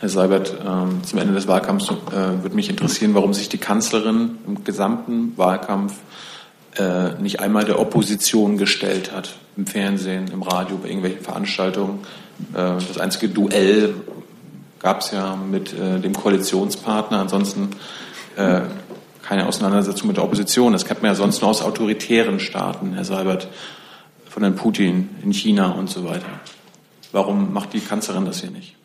Herr Seibert, ähm, zum Ende des Wahlkampfs äh, würde mich interessieren, warum sich die Kanzlerin im gesamten Wahlkampf äh, nicht einmal der Opposition gestellt hat, im Fernsehen, im Radio, bei irgendwelchen Veranstaltungen. Äh, das einzige Duell gab es ja mit dem Koalitionspartner, ansonsten keine Auseinandersetzung mit der Opposition. Das kennt man ja sonst nur aus autoritären Staaten, Herr Seibert, von Herrn Putin in China und so weiter. Warum macht die Kanzlerin das hier nicht?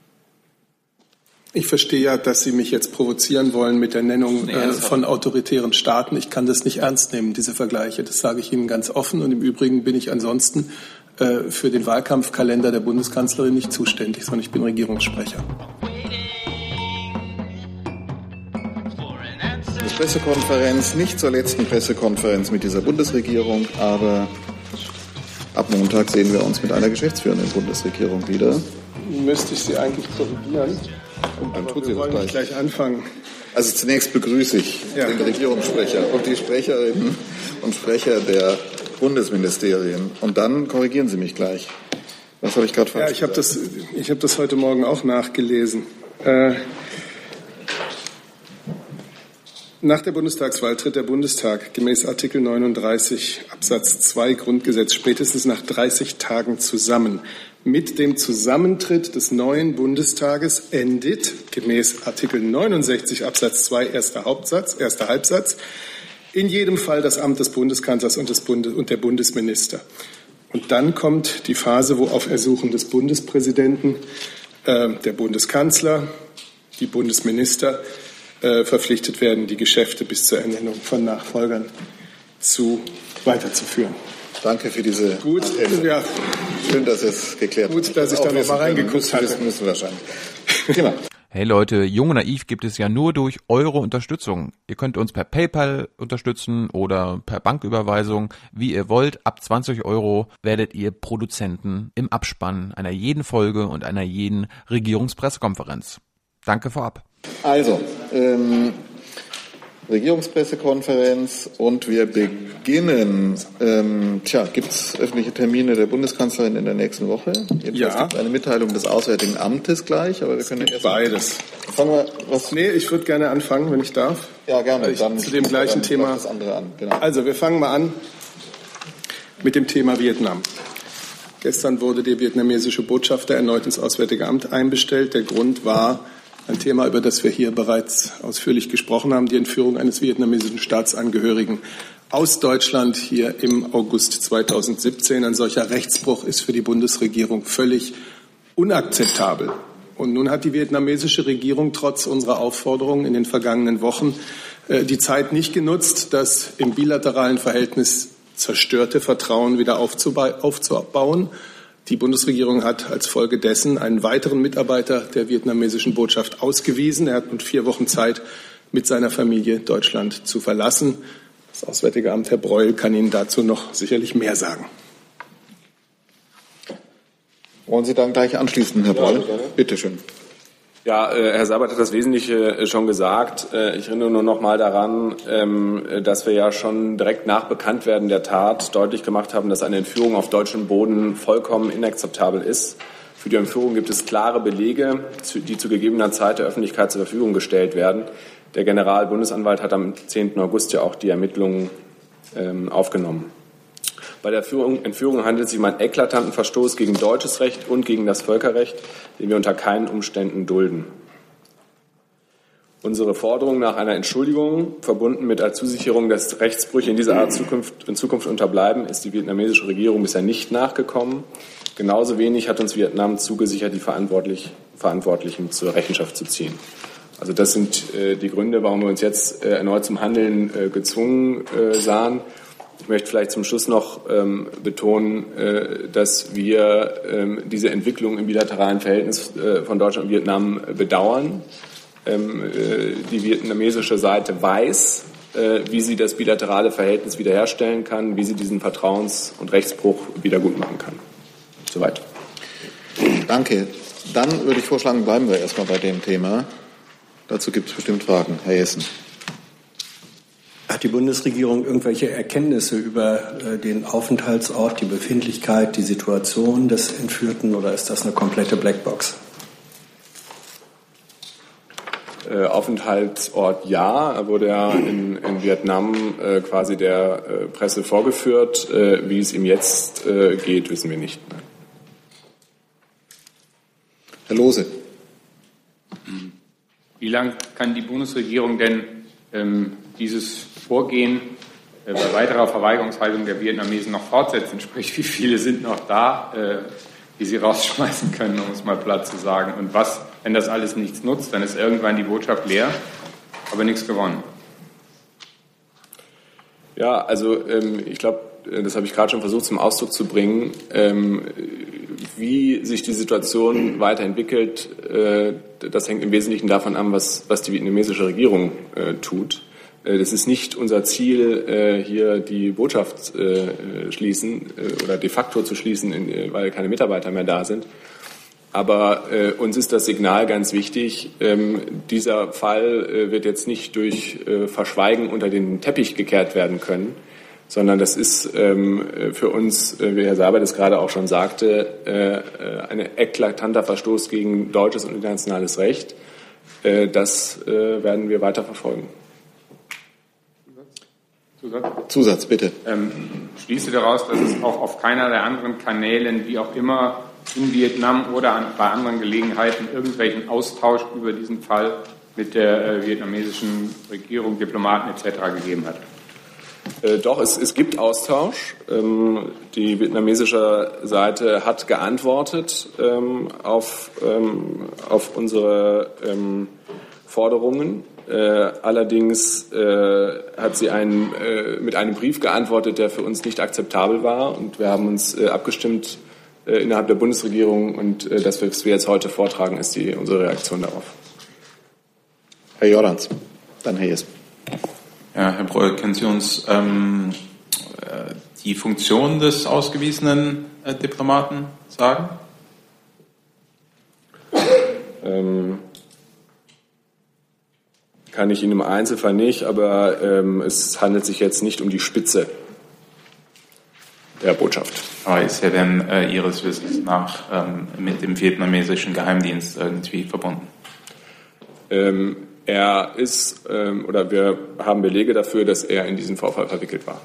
Ich verstehe ja, dass Sie mich jetzt provozieren wollen mit der Nennung äh, von autoritären Staaten. Ich kann das nicht ernst nehmen, diese Vergleiche. Das sage ich Ihnen ganz offen. Und im Übrigen bin ich ansonsten äh, für den Wahlkampfkalender der Bundeskanzlerin nicht zuständig, sondern ich bin Regierungssprecher. Die Pressekonferenz, nicht zur letzten Pressekonferenz mit dieser Bundesregierung, aber ab Montag sehen wir uns mit einer geschäftsführenden Bundesregierung wieder. Müsste ich Sie eigentlich korrigieren? Dann tut sie das gleich. gleich anfangen. Also zunächst begrüße ich ja. den Regierungssprecher und die Sprecherinnen und Sprecher der Bundesministerien. Und dann korrigieren Sie mich gleich. Was habe ich gerade falsch Ja, ich habe das, hab das heute Morgen auch nachgelesen. Äh, nach der Bundestagswahl tritt der Bundestag gemäß Artikel 39 Absatz 2 Grundgesetz spätestens nach 30 Tagen zusammen mit dem Zusammentritt des neuen Bundestages endet, gemäß Artikel 69 Absatz 2 erster Hauptsatz, erster Halbsatz, in jedem Fall das Amt des Bundeskanzlers und, des Bundes, und der Bundesminister. Und dann kommt die Phase, wo auf Ersuchen des Bundespräsidenten äh, der Bundeskanzler, die Bundesminister äh, verpflichtet werden, die Geschäfte bis zur Ernennung von Nachfolgern zu weiterzuführen. Danke für diese Gut, ja. Schön, dass es geklärt Gut, dass ich da noch mal reingeguckt habe. Müssen wir wahrscheinlich. Genau. Hey Leute, Jung und Naiv gibt es ja nur durch eure Unterstützung. Ihr könnt uns per PayPal unterstützen oder per Banküberweisung, wie ihr wollt. Ab 20 Euro werdet ihr Produzenten im Abspann einer jeden Folge und einer jeden Regierungspressekonferenz. Danke vorab. Also, ähm, Regierungspressekonferenz und wir beginnen. Ähm, tja, gibt es öffentliche Termine der Bundeskanzlerin in der nächsten Woche? Jedenfalls ja. gibt eine Mitteilung des Auswärtigen Amtes gleich, aber wir können erst beides. Fangen wir was? Nee, ich würde gerne anfangen, wenn ich darf. Ja, gerne. Ich, dann zu dem gleichen Thema. Das andere an. Genau. Also, wir fangen mal an mit dem Thema Vietnam. Gestern wurde der vietnamesische Botschafter erneut ins Auswärtige Amt einbestellt. Der Grund war ein Thema, über das wir hier bereits ausführlich gesprochen haben, die Entführung eines vietnamesischen Staatsangehörigen aus Deutschland hier im August 2017. Ein solcher Rechtsbruch ist für die Bundesregierung völlig unakzeptabel. Und nun hat die vietnamesische Regierung trotz unserer Aufforderungen in den vergangenen Wochen äh, die Zeit nicht genutzt, das im bilateralen Verhältnis zerstörte Vertrauen wieder aufzubauen die Bundesregierung hat als Folge dessen einen weiteren Mitarbeiter der vietnamesischen Botschaft ausgewiesen. Er hat nun vier Wochen Zeit, mit seiner Familie Deutschland zu verlassen. Das Auswärtige Amt, Herr Breul, kann Ihnen dazu noch sicherlich mehr sagen. Wollen Sie dann gleich anschließen, Herr Breul? Ja, Bitte schön. Ja, äh, Herr Sabat hat das Wesentliche äh, schon gesagt. Äh, ich erinnere nur noch mal daran, ähm, dass wir ja schon direkt nach Bekanntwerden der Tat deutlich gemacht haben, dass eine Entführung auf deutschem Boden vollkommen inakzeptabel ist. Für die Entführung gibt es klare Belege, die zu gegebener Zeit der Öffentlichkeit zur Verfügung gestellt werden. Der Generalbundesanwalt hat am 10. August ja auch die Ermittlungen ähm, aufgenommen. Bei der Entführung handelt es sich um einen eklatanten Verstoß gegen deutsches Recht und gegen das Völkerrecht, den wir unter keinen Umständen dulden. Unsere Forderung nach einer Entschuldigung, verbunden mit der Zusicherung, dass Rechtsbrüche in dieser Art Zukunft, in Zukunft unterbleiben, ist die vietnamesische Regierung bisher nicht nachgekommen. Genauso wenig hat uns Vietnam zugesichert, die Verantwortlich, Verantwortlichen zur Rechenschaft zu ziehen. Also das sind äh, die Gründe, warum wir uns jetzt äh, erneut zum Handeln äh, gezwungen äh, sahen. Ich möchte vielleicht zum Schluss noch ähm, betonen, äh, dass wir ähm, diese Entwicklung im bilateralen Verhältnis äh, von Deutschland und Vietnam bedauern. Ähm, äh, die vietnamesische Seite weiß, äh, wie sie das bilaterale Verhältnis wiederherstellen kann, wie sie diesen Vertrauens- und Rechtsbruch wiedergutmachen kann. Soweit. Danke. Dann würde ich vorschlagen, bleiben wir erstmal bei dem Thema. Dazu gibt es bestimmt Fragen. Herr Jessen. Hat die Bundesregierung irgendwelche Erkenntnisse über äh, den Aufenthaltsort, die Befindlichkeit, die Situation des Entführten oder ist das eine komplette Blackbox? Äh, Aufenthaltsort ja, er wurde ja in, in Vietnam äh, quasi der äh, Presse vorgeführt. Äh, wie es ihm jetzt äh, geht, wissen wir nicht. Herr Lose. Wie lange kann die Bundesregierung denn ähm, dieses Vorgehen äh, bei weiterer Verweigerungshaltung der Vietnamesen noch fortsetzen? Sprich, wie viele sind noch da, die sie rausschmeißen können, um es mal platt zu sagen? Und was wenn das alles nichts nutzt, dann ist irgendwann die Botschaft leer, aber nichts gewonnen. Ja, also ähm, ich glaube, äh, das habe ich gerade schon versucht zum Ausdruck zu bringen, ähm, wie sich die Situation weiterentwickelt, äh, das hängt im Wesentlichen davon an, was, was die vietnamesische Regierung äh, tut. Äh, das ist nicht unser Ziel, äh, hier die Botschaft äh, schließen oder de facto zu schließen, weil keine Mitarbeiter mehr da sind, aber uns ist das Signal ganz wichtig. Ähm, dieser Fall wird jetzt nicht durch Verschweigen unter den Teppich gekehrt werden können, sondern das ist ähm, für uns, wie Herr Saber das gerade auch schon sagte, ein eklatanter Verstoß gegen deutsches und internationales Recht. das werden wir weiter verfolgen. Zusatz, Zusatz bitte. Ähm, schließe daraus, dass es auch auf keiner der anderen Kanälen, wie auch immer, in Vietnam oder an, bei anderen Gelegenheiten irgendwelchen Austausch über diesen Fall mit der äh, vietnamesischen Regierung, Diplomaten etc. gegeben hat? Äh, doch, es, es, gibt Austausch. Ähm, die vietnamesische Seite hat geantwortet ähm, auf, ähm, auf unsere ähm, Forderungen. Äh, allerdings äh, hat sie einen, äh, mit einem Brief geantwortet, der für uns nicht akzeptabel war. Und wir haben uns äh, abgestimmt äh, innerhalb der Bundesregierung. Und äh, das, was wir jetzt heute vortragen, ist die, unsere Reaktion darauf. Herr Jordans, dann Herr Jesp. Ja, Herr Breuer, können Sie uns ähm, äh, die Funktion des ausgewiesenen äh, Diplomaten sagen? Ähm, kann ich Ihnen im Einzelfall nicht, aber ähm, es handelt sich jetzt nicht um die Spitze der Botschaft. Aber ist er denn äh, Ihres Wissens nach ähm, mit dem vietnamesischen Geheimdienst irgendwie verbunden? Ähm, er ist, ähm, oder wir haben Belege dafür, dass er in diesen Vorfall verwickelt war.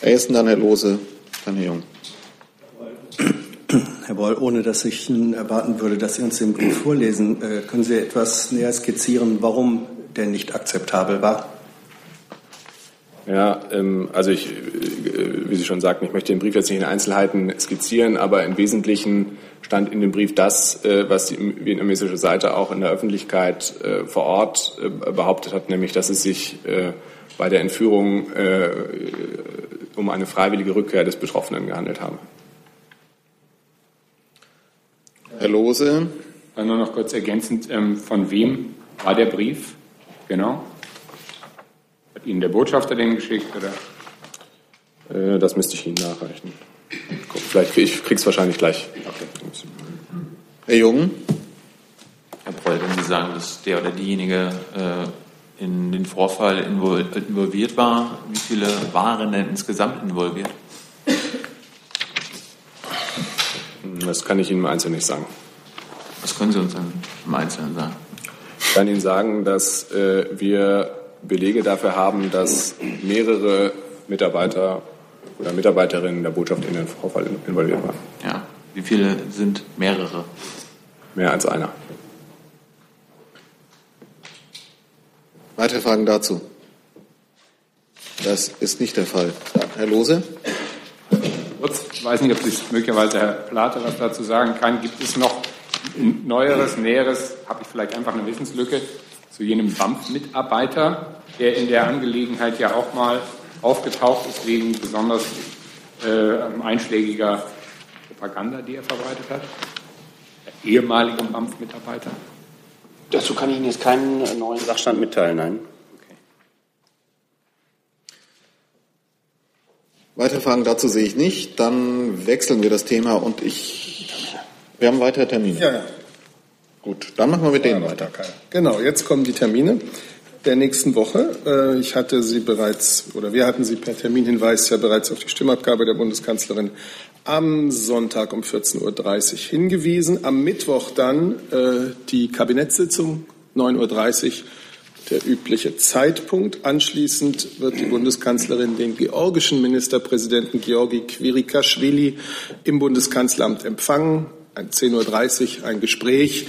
Herr Essen, dann Herr Lose, dann Herr Jung. Herr Boll, ohne dass ich erwarten würde, dass Sie uns den Brief vorlesen, äh, können Sie etwas näher skizzieren, warum der nicht akzeptabel war? Ja, ähm, also ich, äh, wie Sie schon sagten, ich möchte den Brief jetzt nicht in Einzelheiten skizzieren, aber im Wesentlichen stand in dem Brief das, äh, was die vietnamesische Seite auch in der Öffentlichkeit vor Ort behauptet hat, nämlich dass es sich bei der Entführung um eine freiwillige Rückkehr des Betroffenen gehandelt habe. Herr Lose. Nur noch kurz ergänzend, ähm, von wem war der Brief? Genau. Hat Ihnen der Botschafter den geschickt oder? Äh, das müsste ich Ihnen nachreichen. Guck, vielleicht krieg ich krieg's wahrscheinlich gleich. Okay. Herr Jung. Herr Proll, wenn Sie sagen, dass der oder diejenige äh, in den Vorfall involviert war, wie viele waren denn insgesamt involviert? Das kann ich Ihnen im Einzelnen nicht sagen. Was können Sie uns dann im Einzelnen sagen? Ich kann Ihnen sagen, dass äh, wir Belege dafür haben, dass mehrere Mitarbeiter oder Mitarbeiterinnen der Botschaft in den Vorfall involviert waren. Ja, wie viele sind mehrere? Mehr als einer. Weitere Fragen dazu? Das ist nicht der Fall. Herr Lose? Ich weiß nicht, ob sich möglicherweise Herr Plate was dazu sagen kann. Gibt es noch Neueres, Näheres? Habe ich vielleicht einfach eine Wissenslücke? zu jenem BAMF-Mitarbeiter, der in der Angelegenheit ja auch mal aufgetaucht ist wegen besonders äh, einschlägiger Propaganda, die er verbreitet hat? Der ehemalige BAMF-Mitarbeiter? Dazu kann ich Ihnen jetzt keinen neuen Sachstand mitteilen, nein. Weitere Fragen dazu sehe ich nicht. Dann wechseln wir das Thema und ich. Wir haben weitere Termine. Ja, ja. Gut, dann machen wir mit denen weiter. Genau, jetzt kommen die Termine der nächsten Woche. Äh, ich hatte Sie bereits, oder wir hatten Sie per Terminhinweis ja bereits auf die Stimmabgabe der Bundeskanzlerin am Sonntag um 14.30 Uhr hingewiesen. Am Mittwoch dann äh, die Kabinettssitzung 9.30 Uhr der übliche Zeitpunkt. Anschließend wird die Bundeskanzlerin den georgischen Ministerpräsidenten Georgi Quirikaschwili im Bundeskanzleramt empfangen. 10.30 Uhr ein Gespräch.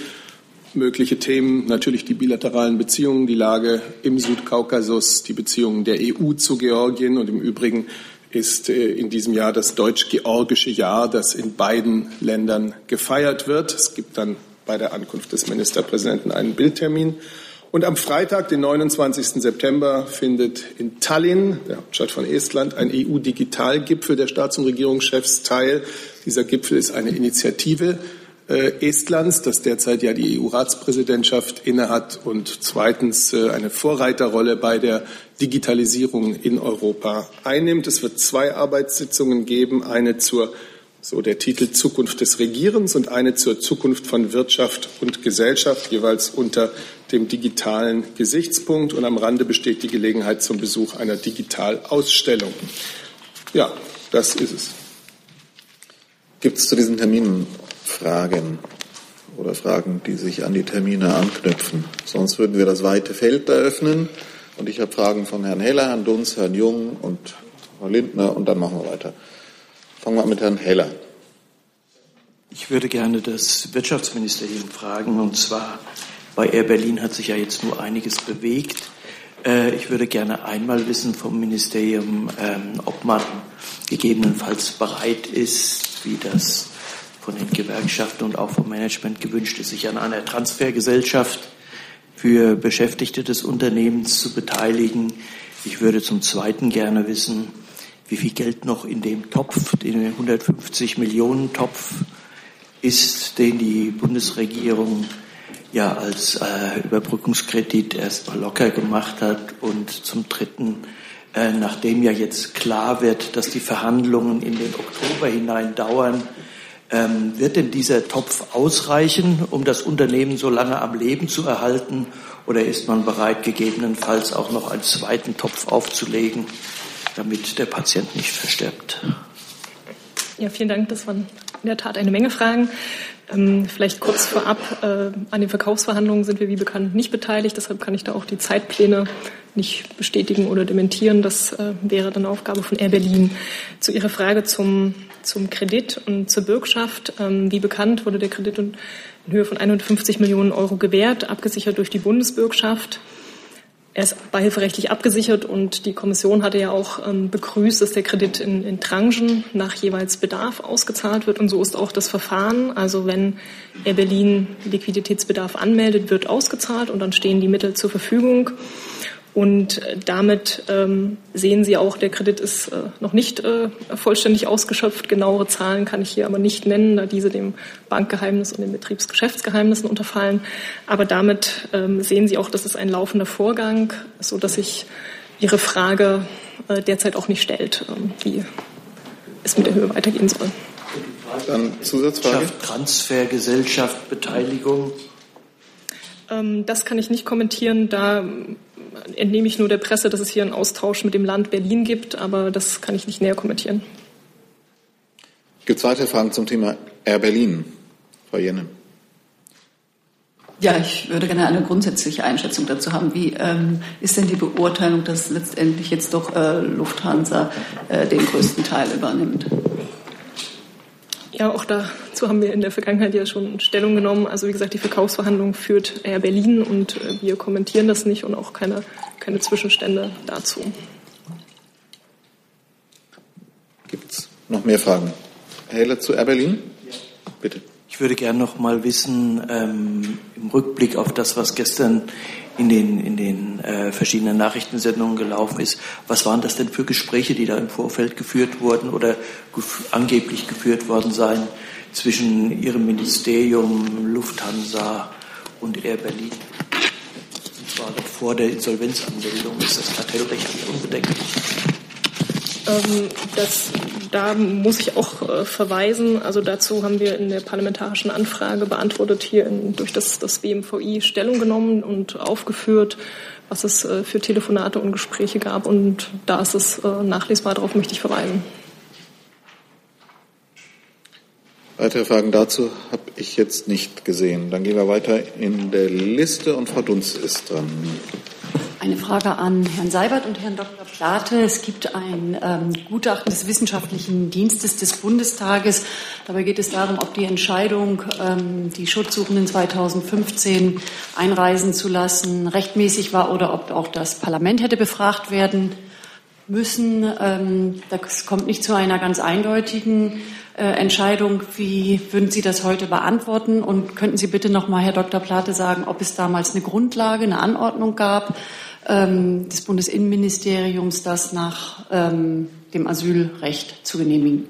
Mögliche Themen natürlich die bilateralen Beziehungen, die Lage im Südkaukasus, die Beziehungen der EU zu Georgien und im Übrigen ist äh, in diesem Jahr das deutsch-georgische Jahr, das in beiden Ländern gefeiert wird. Es gibt dann bei der Ankunft des Ministerpräsidenten einen Bildtermin. Und am Freitag, den 29. September, findet in Tallinn, der Hauptstadt von Estland, ein EU-Digitalgipfel der Staats- und Regierungschefs teil. Dieser Gipfel ist eine Initiative äh, Estlands, das derzeit ja die EU-Ratspräsidentschaft innehat und zweitens äh, eine Vorreiterrolle bei der Digitalisierung in Europa einnimmt. Es wird zwei Arbeitssitzungen geben, eine zur so der Titel Zukunft des Regierens und eine zur Zukunft von Wirtschaft und Gesellschaft, jeweils unter dem digitalen Gesichtspunkt. Und am Rande besteht die Gelegenheit zum Besuch einer Digitalausstellung. Ja, das ist es. Gibt es zu diesen Terminen Fragen oder Fragen, die sich an die Termine anknüpfen? Sonst würden wir das weite Feld eröffnen. Und ich habe Fragen von Herrn Heller, Herrn Dunz, Herrn Jung und Frau Lindner und dann machen wir weiter. Fangen wir an mit Herrn Heller. Ich würde gerne das Wirtschaftsministerium fragen. Und zwar bei Air Berlin hat sich ja jetzt nur einiges bewegt. Äh, ich würde gerne einmal wissen vom Ministerium, ähm, ob man gegebenenfalls bereit ist, wie das von den Gewerkschaften und auch vom Management gewünscht ist, sich an einer Transfergesellschaft für Beschäftigte des Unternehmens zu beteiligen. Ich würde zum Zweiten gerne wissen, wie viel Geld noch in dem Topf, den 150 Millionen Topf ist, den die Bundesregierung ja als äh, Überbrückungskredit erst mal locker gemacht hat und zum Dritten, äh, nachdem ja jetzt klar wird, dass die Verhandlungen in den Oktober hinein dauern, ähm, wird denn dieser Topf ausreichen, um das Unternehmen so lange am Leben zu erhalten, oder ist man bereit, gegebenenfalls auch noch einen zweiten Topf aufzulegen? damit der Patient nicht verstirbt. Ja, vielen Dank. Das waren in der Tat eine Menge Fragen. Ähm, vielleicht kurz vorab, äh, an den Verkaufsverhandlungen sind wir wie bekannt nicht beteiligt, deshalb kann ich da auch die Zeitpläne nicht bestätigen oder dementieren. Das äh, wäre dann Aufgabe von Air Berlin. Zu Ihrer Frage zum, zum Kredit und zur Bürgschaft. Ähm, wie bekannt wurde der Kredit in Höhe von 150 Millionen Euro gewährt, abgesichert durch die Bundesbürgschaft. Er ist beihilferechtlich abgesichert und die Kommission hatte ja auch ähm, begrüßt, dass der Kredit in, in Tranchen nach jeweils Bedarf ausgezahlt wird. Und so ist auch das Verfahren. Also wenn Air Berlin Liquiditätsbedarf anmeldet, wird ausgezahlt und dann stehen die Mittel zur Verfügung. Und äh, damit ähm, sehen Sie auch, der Kredit ist äh, noch nicht äh, vollständig ausgeschöpft. Genauere Zahlen kann ich hier aber nicht nennen, da diese dem Bankgeheimnis und den Betriebsgeschäftsgeheimnissen unterfallen. Aber damit ähm, sehen Sie auch, das ist ein laufender Vorgang, so dass sich Ihre Frage äh, derzeit auch nicht stellt, ähm, wie es mit der Höhe weitergehen soll. Dann Zusatzfrage. Transfergesellschaft, Beteiligung. Ähm, das kann ich nicht kommentieren. Da entnehme ich nur der Presse, dass es hier einen Austausch mit dem Land Berlin gibt, aber das kann ich nicht näher kommentieren. Gibt es weitere Fragen zum Thema Air Berlin? Frau Jenne. Ja, ich würde gerne eine grundsätzliche Einschätzung dazu haben. Wie ähm, ist denn die Beurteilung, dass letztendlich jetzt doch äh, Lufthansa äh, den größten Teil übernimmt? Ja, auch dazu haben wir in der Vergangenheit ja schon Stellung genommen. Also wie gesagt, die Verkaufsverhandlung führt Air Berlin und äh, wir kommentieren das nicht und auch keine, keine Zwischenstände dazu. Gibt es noch mehr Fragen? Herr Heller zu Air Berlin? Bitte. Ich würde gerne noch mal wissen, ähm, im Rückblick auf das, was gestern in den, in den äh, verschiedenen Nachrichtensendungen gelaufen ist, was waren das denn für Gespräche, die da im Vorfeld geführt wurden oder gef angeblich geführt worden seien zwischen Ihrem Ministerium, Lufthansa und Air Berlin? Und zwar noch vor der Insolvenzanmeldung ist das kartellrechtlich unbedenklich. Ähm, das, da muss ich auch äh, verweisen. Also dazu haben wir in der parlamentarischen Anfrage beantwortet hier in, durch das, das BMVI Stellung genommen und aufgeführt, was es äh, für Telefonate und Gespräche gab. Und da ist es äh, nachlesbar, darauf möchte ich verweisen. Weitere Fragen dazu habe ich jetzt nicht gesehen. Dann gehen wir weiter in der Liste und Frau Dunz ist dran. Eine Frage an Herrn Seibert und Herrn Dr. Plate. Es gibt ein ähm, Gutachten des Wissenschaftlichen Dienstes des Bundestages. Dabei geht es darum, ob die Entscheidung, ähm, die Schutzsuchenden 2015 einreisen zu lassen, rechtmäßig war oder ob auch das Parlament hätte befragt werden müssen. Ähm, das kommt nicht zu einer ganz eindeutigen äh, Entscheidung. Wie würden Sie das heute beantworten? Und könnten Sie bitte noch mal, Herr Dr. Plate, sagen, ob es damals eine Grundlage, eine Anordnung gab ähm, des Bundesinnenministeriums, das nach ähm, dem Asylrecht zu genehmigen?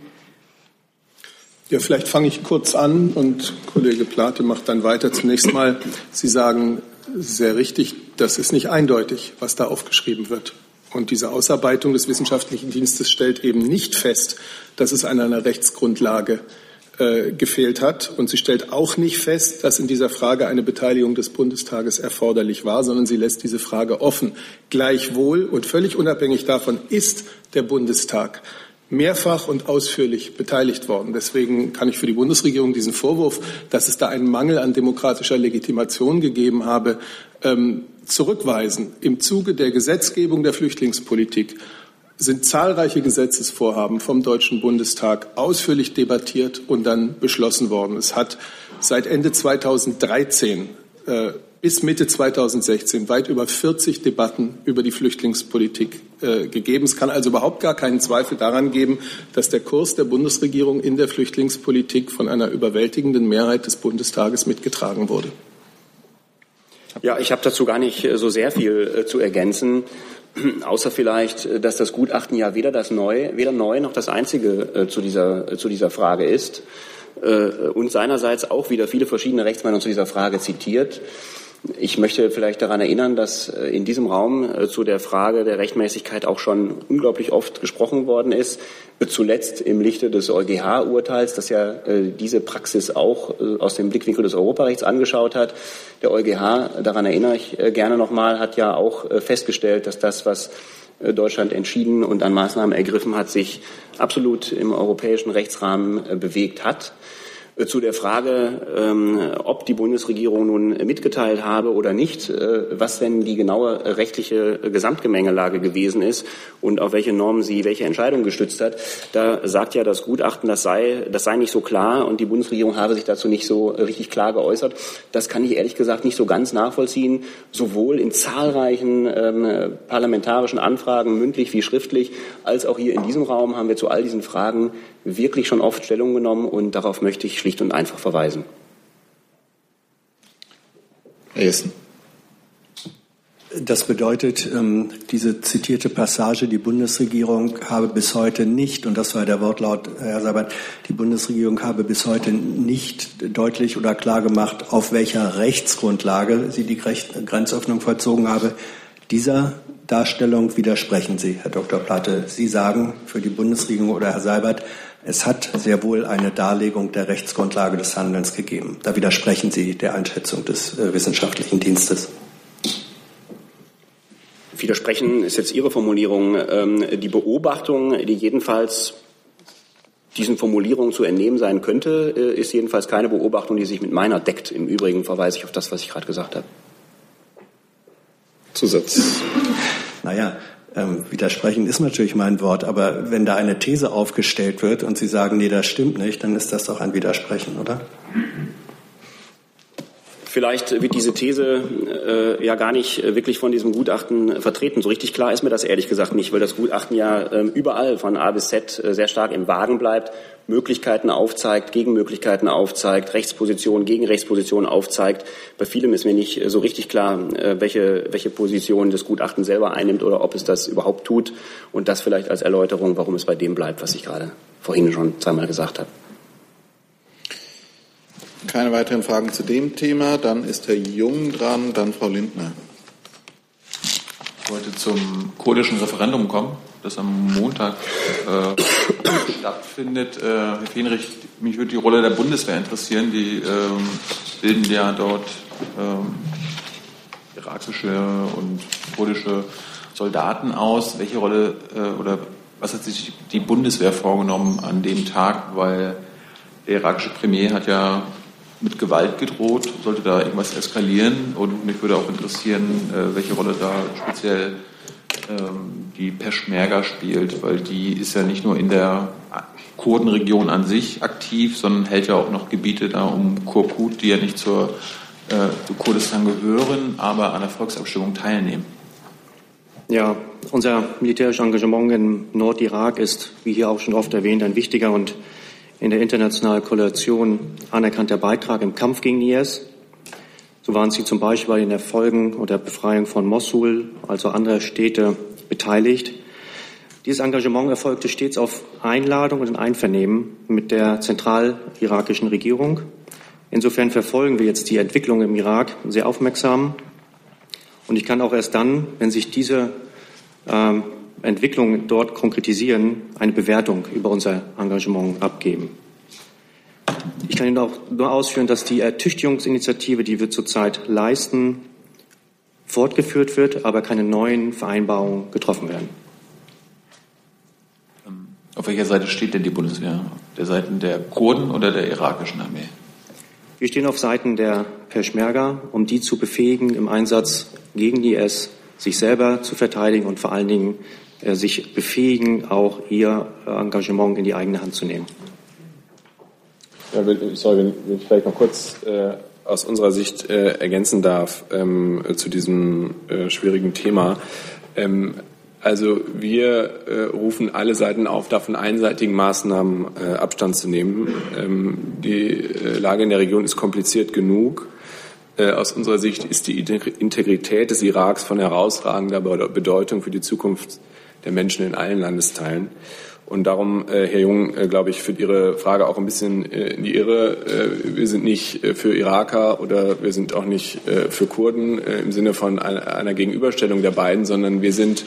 Ja, vielleicht fange ich kurz an und Kollege Plate macht dann weiter. Zunächst mal, Sie sagen sehr richtig, das ist nicht eindeutig, was da aufgeschrieben wird. Und diese Ausarbeitung des wissenschaftlichen Dienstes stellt eben nicht fest, dass es an einer Rechtsgrundlage äh, gefehlt hat. Und sie stellt auch nicht fest, dass in dieser Frage eine Beteiligung des Bundestages erforderlich war, sondern sie lässt diese Frage offen. Gleichwohl und völlig unabhängig davon ist der Bundestag mehrfach und ausführlich beteiligt worden. Deswegen kann ich für die Bundesregierung diesen Vorwurf, dass es da einen Mangel an demokratischer Legitimation gegeben habe, ähm, zurückweisen. Im Zuge der Gesetzgebung der Flüchtlingspolitik sind zahlreiche Gesetzesvorhaben vom Deutschen Bundestag ausführlich debattiert und dann beschlossen worden. Es hat seit Ende 2013 äh, bis Mitte 2016 weit über 40 Debatten über die Flüchtlingspolitik äh, gegeben. Es kann also überhaupt gar keinen Zweifel daran geben, dass der Kurs der Bundesregierung in der Flüchtlingspolitik von einer überwältigenden Mehrheit des Bundestages mitgetragen wurde. Ja, ich habe dazu gar nicht äh, so sehr viel äh, zu ergänzen, außer vielleicht, äh, dass das Gutachten ja weder das neue, weder neu noch das einzige zu dieser, zu dieser Frage ist und seinerseits auch wieder viele verschiedene Rechtsmeinungen zu dieser Frage zitiert. Ich möchte vielleicht daran erinnern, dass äh, in diesem Raum äh, zu der Frage der Rechtmäßigkeit auch schon unglaublich oft gesprochen worden ist. Zuletzt im Lichte des EuGH-Urteils, das ja äh, diese Praxis auch aus dem Blickwinkel des Europarechts angeschaut hat. Der EuGH, daran erinnere ich gerne nochmal, hat ja auch festgestellt, dass das, was Deutschland entschieden und an Maßnahmen ergriffen hat, sich absolut im europäischen Rechtsrahmen bewegt hat. Äh, zu der Frage, ähm, ob die Bundesregierung nun mitgeteilt habe oder nicht, äh, was denn die genaue rechtliche Gesamtgemengelage gewesen ist und auf welche Normen sie welche Entscheidung gestützt hat. Da sagt ja das Gutachten, das sei, das sei nicht so klar und die Bundesregierung habe sich dazu nicht so richtig klar geäußert. Das kann ich ehrlich gesagt nicht so ganz nachvollziehen, sowohl in zahlreichen ähm, parlamentarischen Anfragen, mündlich wie schriftlich, als auch hier in diesem Raum haben wir zu all diesen Fragen wirklich schon oft Stellung genommen und darauf möchte ich schlicht und einfach verweisen. Herr Jessen. Das bedeutet, ähm, diese zitierte Passage, die Bundesregierung habe bis heute nicht, und das war der Wortlaut, Herr Sabat, die Bundesregierung habe bis heute nicht deutlich oder klar gemacht, auf welcher Rechtsgrundlage sie die Grenzöffnung vollzogen habe. Dieser Darstellung widersprechen Sie, Herr Dr. Platte. Sie sagen für die Bundesregierung oder Herr Seibert, es hat sehr wohl eine Darlegung der Rechtsgrundlage des Handelns gegeben. Da widersprechen Sie der Einschätzung des äh, wissenschaftlichen Dienstes. Widersprechen ist jetzt Ihre Formulierung. Ähm, die Beobachtung, die jedenfalls diesen Formulierungen zu entnehmen sein könnte, äh, ist jedenfalls keine Beobachtung, die sich mit meiner deckt. Im Übrigen verweise ich auf das, was ich gerade gesagt habe. Zusatz. Naja, ähm, widersprechen ist natürlich mein Wort, aber wenn da eine These aufgestellt wird und Sie sagen, nee, das stimmt nicht, dann ist das doch ein Widersprechen, oder? Vielleicht wird diese These äh, ja gar nicht wirklich von diesem Gutachten vertreten. So richtig klar ist mir das ehrlich gesagt nicht, weil das Gutachten ja äh, überall von A bis Z äh, sehr stark im Wagen bleibt, Möglichkeiten aufzeigt, Gegenmöglichkeiten aufzeigt, Rechtspositionen, Gegenrechtspositionen aufzeigt. Bei vielem ist mir nicht so richtig klar, äh, welche, welche Position das Gutachten selber einnimmt oder ob es das überhaupt tut. Und das vielleicht als Erläuterung, warum es bei dem bleibt, was ich gerade vorhin schon zweimal gesagt habe. Keine weiteren Fragen zu dem Thema. Dann ist Herr Jung dran, dann Frau Lindner. Ich wollte zum kurdischen Referendum kommen, das am Montag äh, stattfindet. Äh, Herr Fenrich, mich würde die Rolle der Bundeswehr interessieren. Die ähm, bilden ja dort ähm, irakische und kurdische Soldaten aus. Welche Rolle äh, oder was hat sich die Bundeswehr vorgenommen an dem Tag? Weil der irakische Premier hat ja mit Gewalt gedroht. Sollte da irgendwas eskalieren? Und mich würde auch interessieren, äh, welche Rolle da speziell ähm, die Peschmerga spielt, weil die ist ja nicht nur in der Kurdenregion an sich aktiv, sondern hält ja auch noch Gebiete da um Kurkut, die ja nicht zur, äh, zu Kurdistan gehören, aber an der Volksabstimmung teilnehmen. Ja, unser militärisches Engagement im Nordirak ist, wie hier auch schon oft erwähnt, ein wichtiger und in der internationalen Koalition anerkannter Beitrag im Kampf gegen IS. So waren Sie zum Beispiel in der Folgen oder Befreiung von Mosul, also anderer Städte, beteiligt. Dieses Engagement erfolgte stets auf Einladung und in Einvernehmen mit der zentralirakischen Regierung. Insofern verfolgen wir jetzt die Entwicklung im Irak sehr aufmerksam. Und ich kann auch erst dann, wenn sich diese ähm, Entwicklungen dort konkretisieren, eine Bewertung über unser Engagement abgeben. Ich kann Ihnen auch nur ausführen, dass die Ertüchtigungsinitiative, die wir zurzeit leisten, fortgeführt wird, aber keine neuen Vereinbarungen getroffen werden. Auf welcher Seite steht denn die Bundeswehr? Der Seiten der Kurden oder der irakischen Armee? Wir stehen auf Seiten der Peschmerga, um die zu befähigen, im Einsatz gegen die IS sich selber zu verteidigen und vor allen Dingen sich befähigen, auch ihr Engagement in die eigene Hand zu nehmen. Ja, sorry, wenn, ich vielleicht noch kurz äh, aus unserer Sicht äh, ergänzen darf ähm, zu diesem äh, schwierigen Thema. Ähm, also wir äh, rufen alle Seiten auf, davon einseitigen Maßnahmen äh, Abstand zu nehmen. Ähm, die äh, Lage in der Region ist kompliziert genug. Äh, aus unserer Sicht ist die Integrität des Iraks von herausragender Bedeutung für die Zukunft der Menschen in allen Landesteilen. Und darum, äh, Herr Jung, äh, glaube ich, führt Ihre Frage auch ein bisschen äh, in die Irre. Wir sind nicht für Iraker oder wir sind auch nicht für Kurden im Sinne von einer, Gegenüberstellung der beiden, sondern wir sind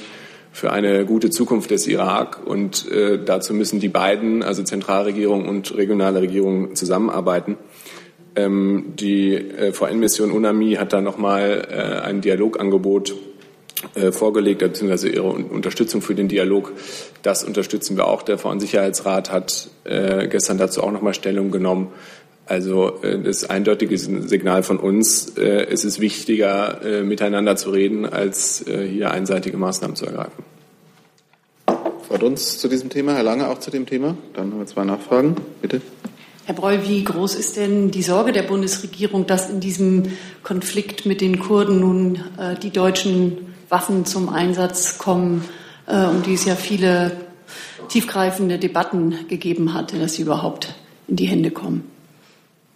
für eine gute Zukunft des Irak. Und dazu müssen die beiden, also Zentralregierung und regionale Regierung, zusammenarbeiten. Ähm, die VN-Mission UNAMI hat da nochmal ein Dialogangebot vorgelegt, beziehungsweise ihre Unterstützung für den Dialog. Das unterstützen wir auch. Der VN-Sicherheitsrat hat äh, gestern dazu auch nochmal Stellung genommen. Also äh, das eindeutige Signal von uns, äh, es ist wichtiger, äh, miteinander zu reden, als äh, hier einseitige Maßnahmen zu ergreifen. Frau Dunz zu diesem Thema, Herr Lange auch zu dem Thema. Dann haben wir zwei Nachfragen. Bitte. Herr Breul, wie groß ist denn die Sorge der Bundesregierung, dass in diesem Konflikt mit den Kurden nun äh, die deutschen Waffen zum Einsatz kommen, äh, um die es ja viele tiefgreifende Debatten gegeben hatte, dass sie überhaupt in die Hände kommen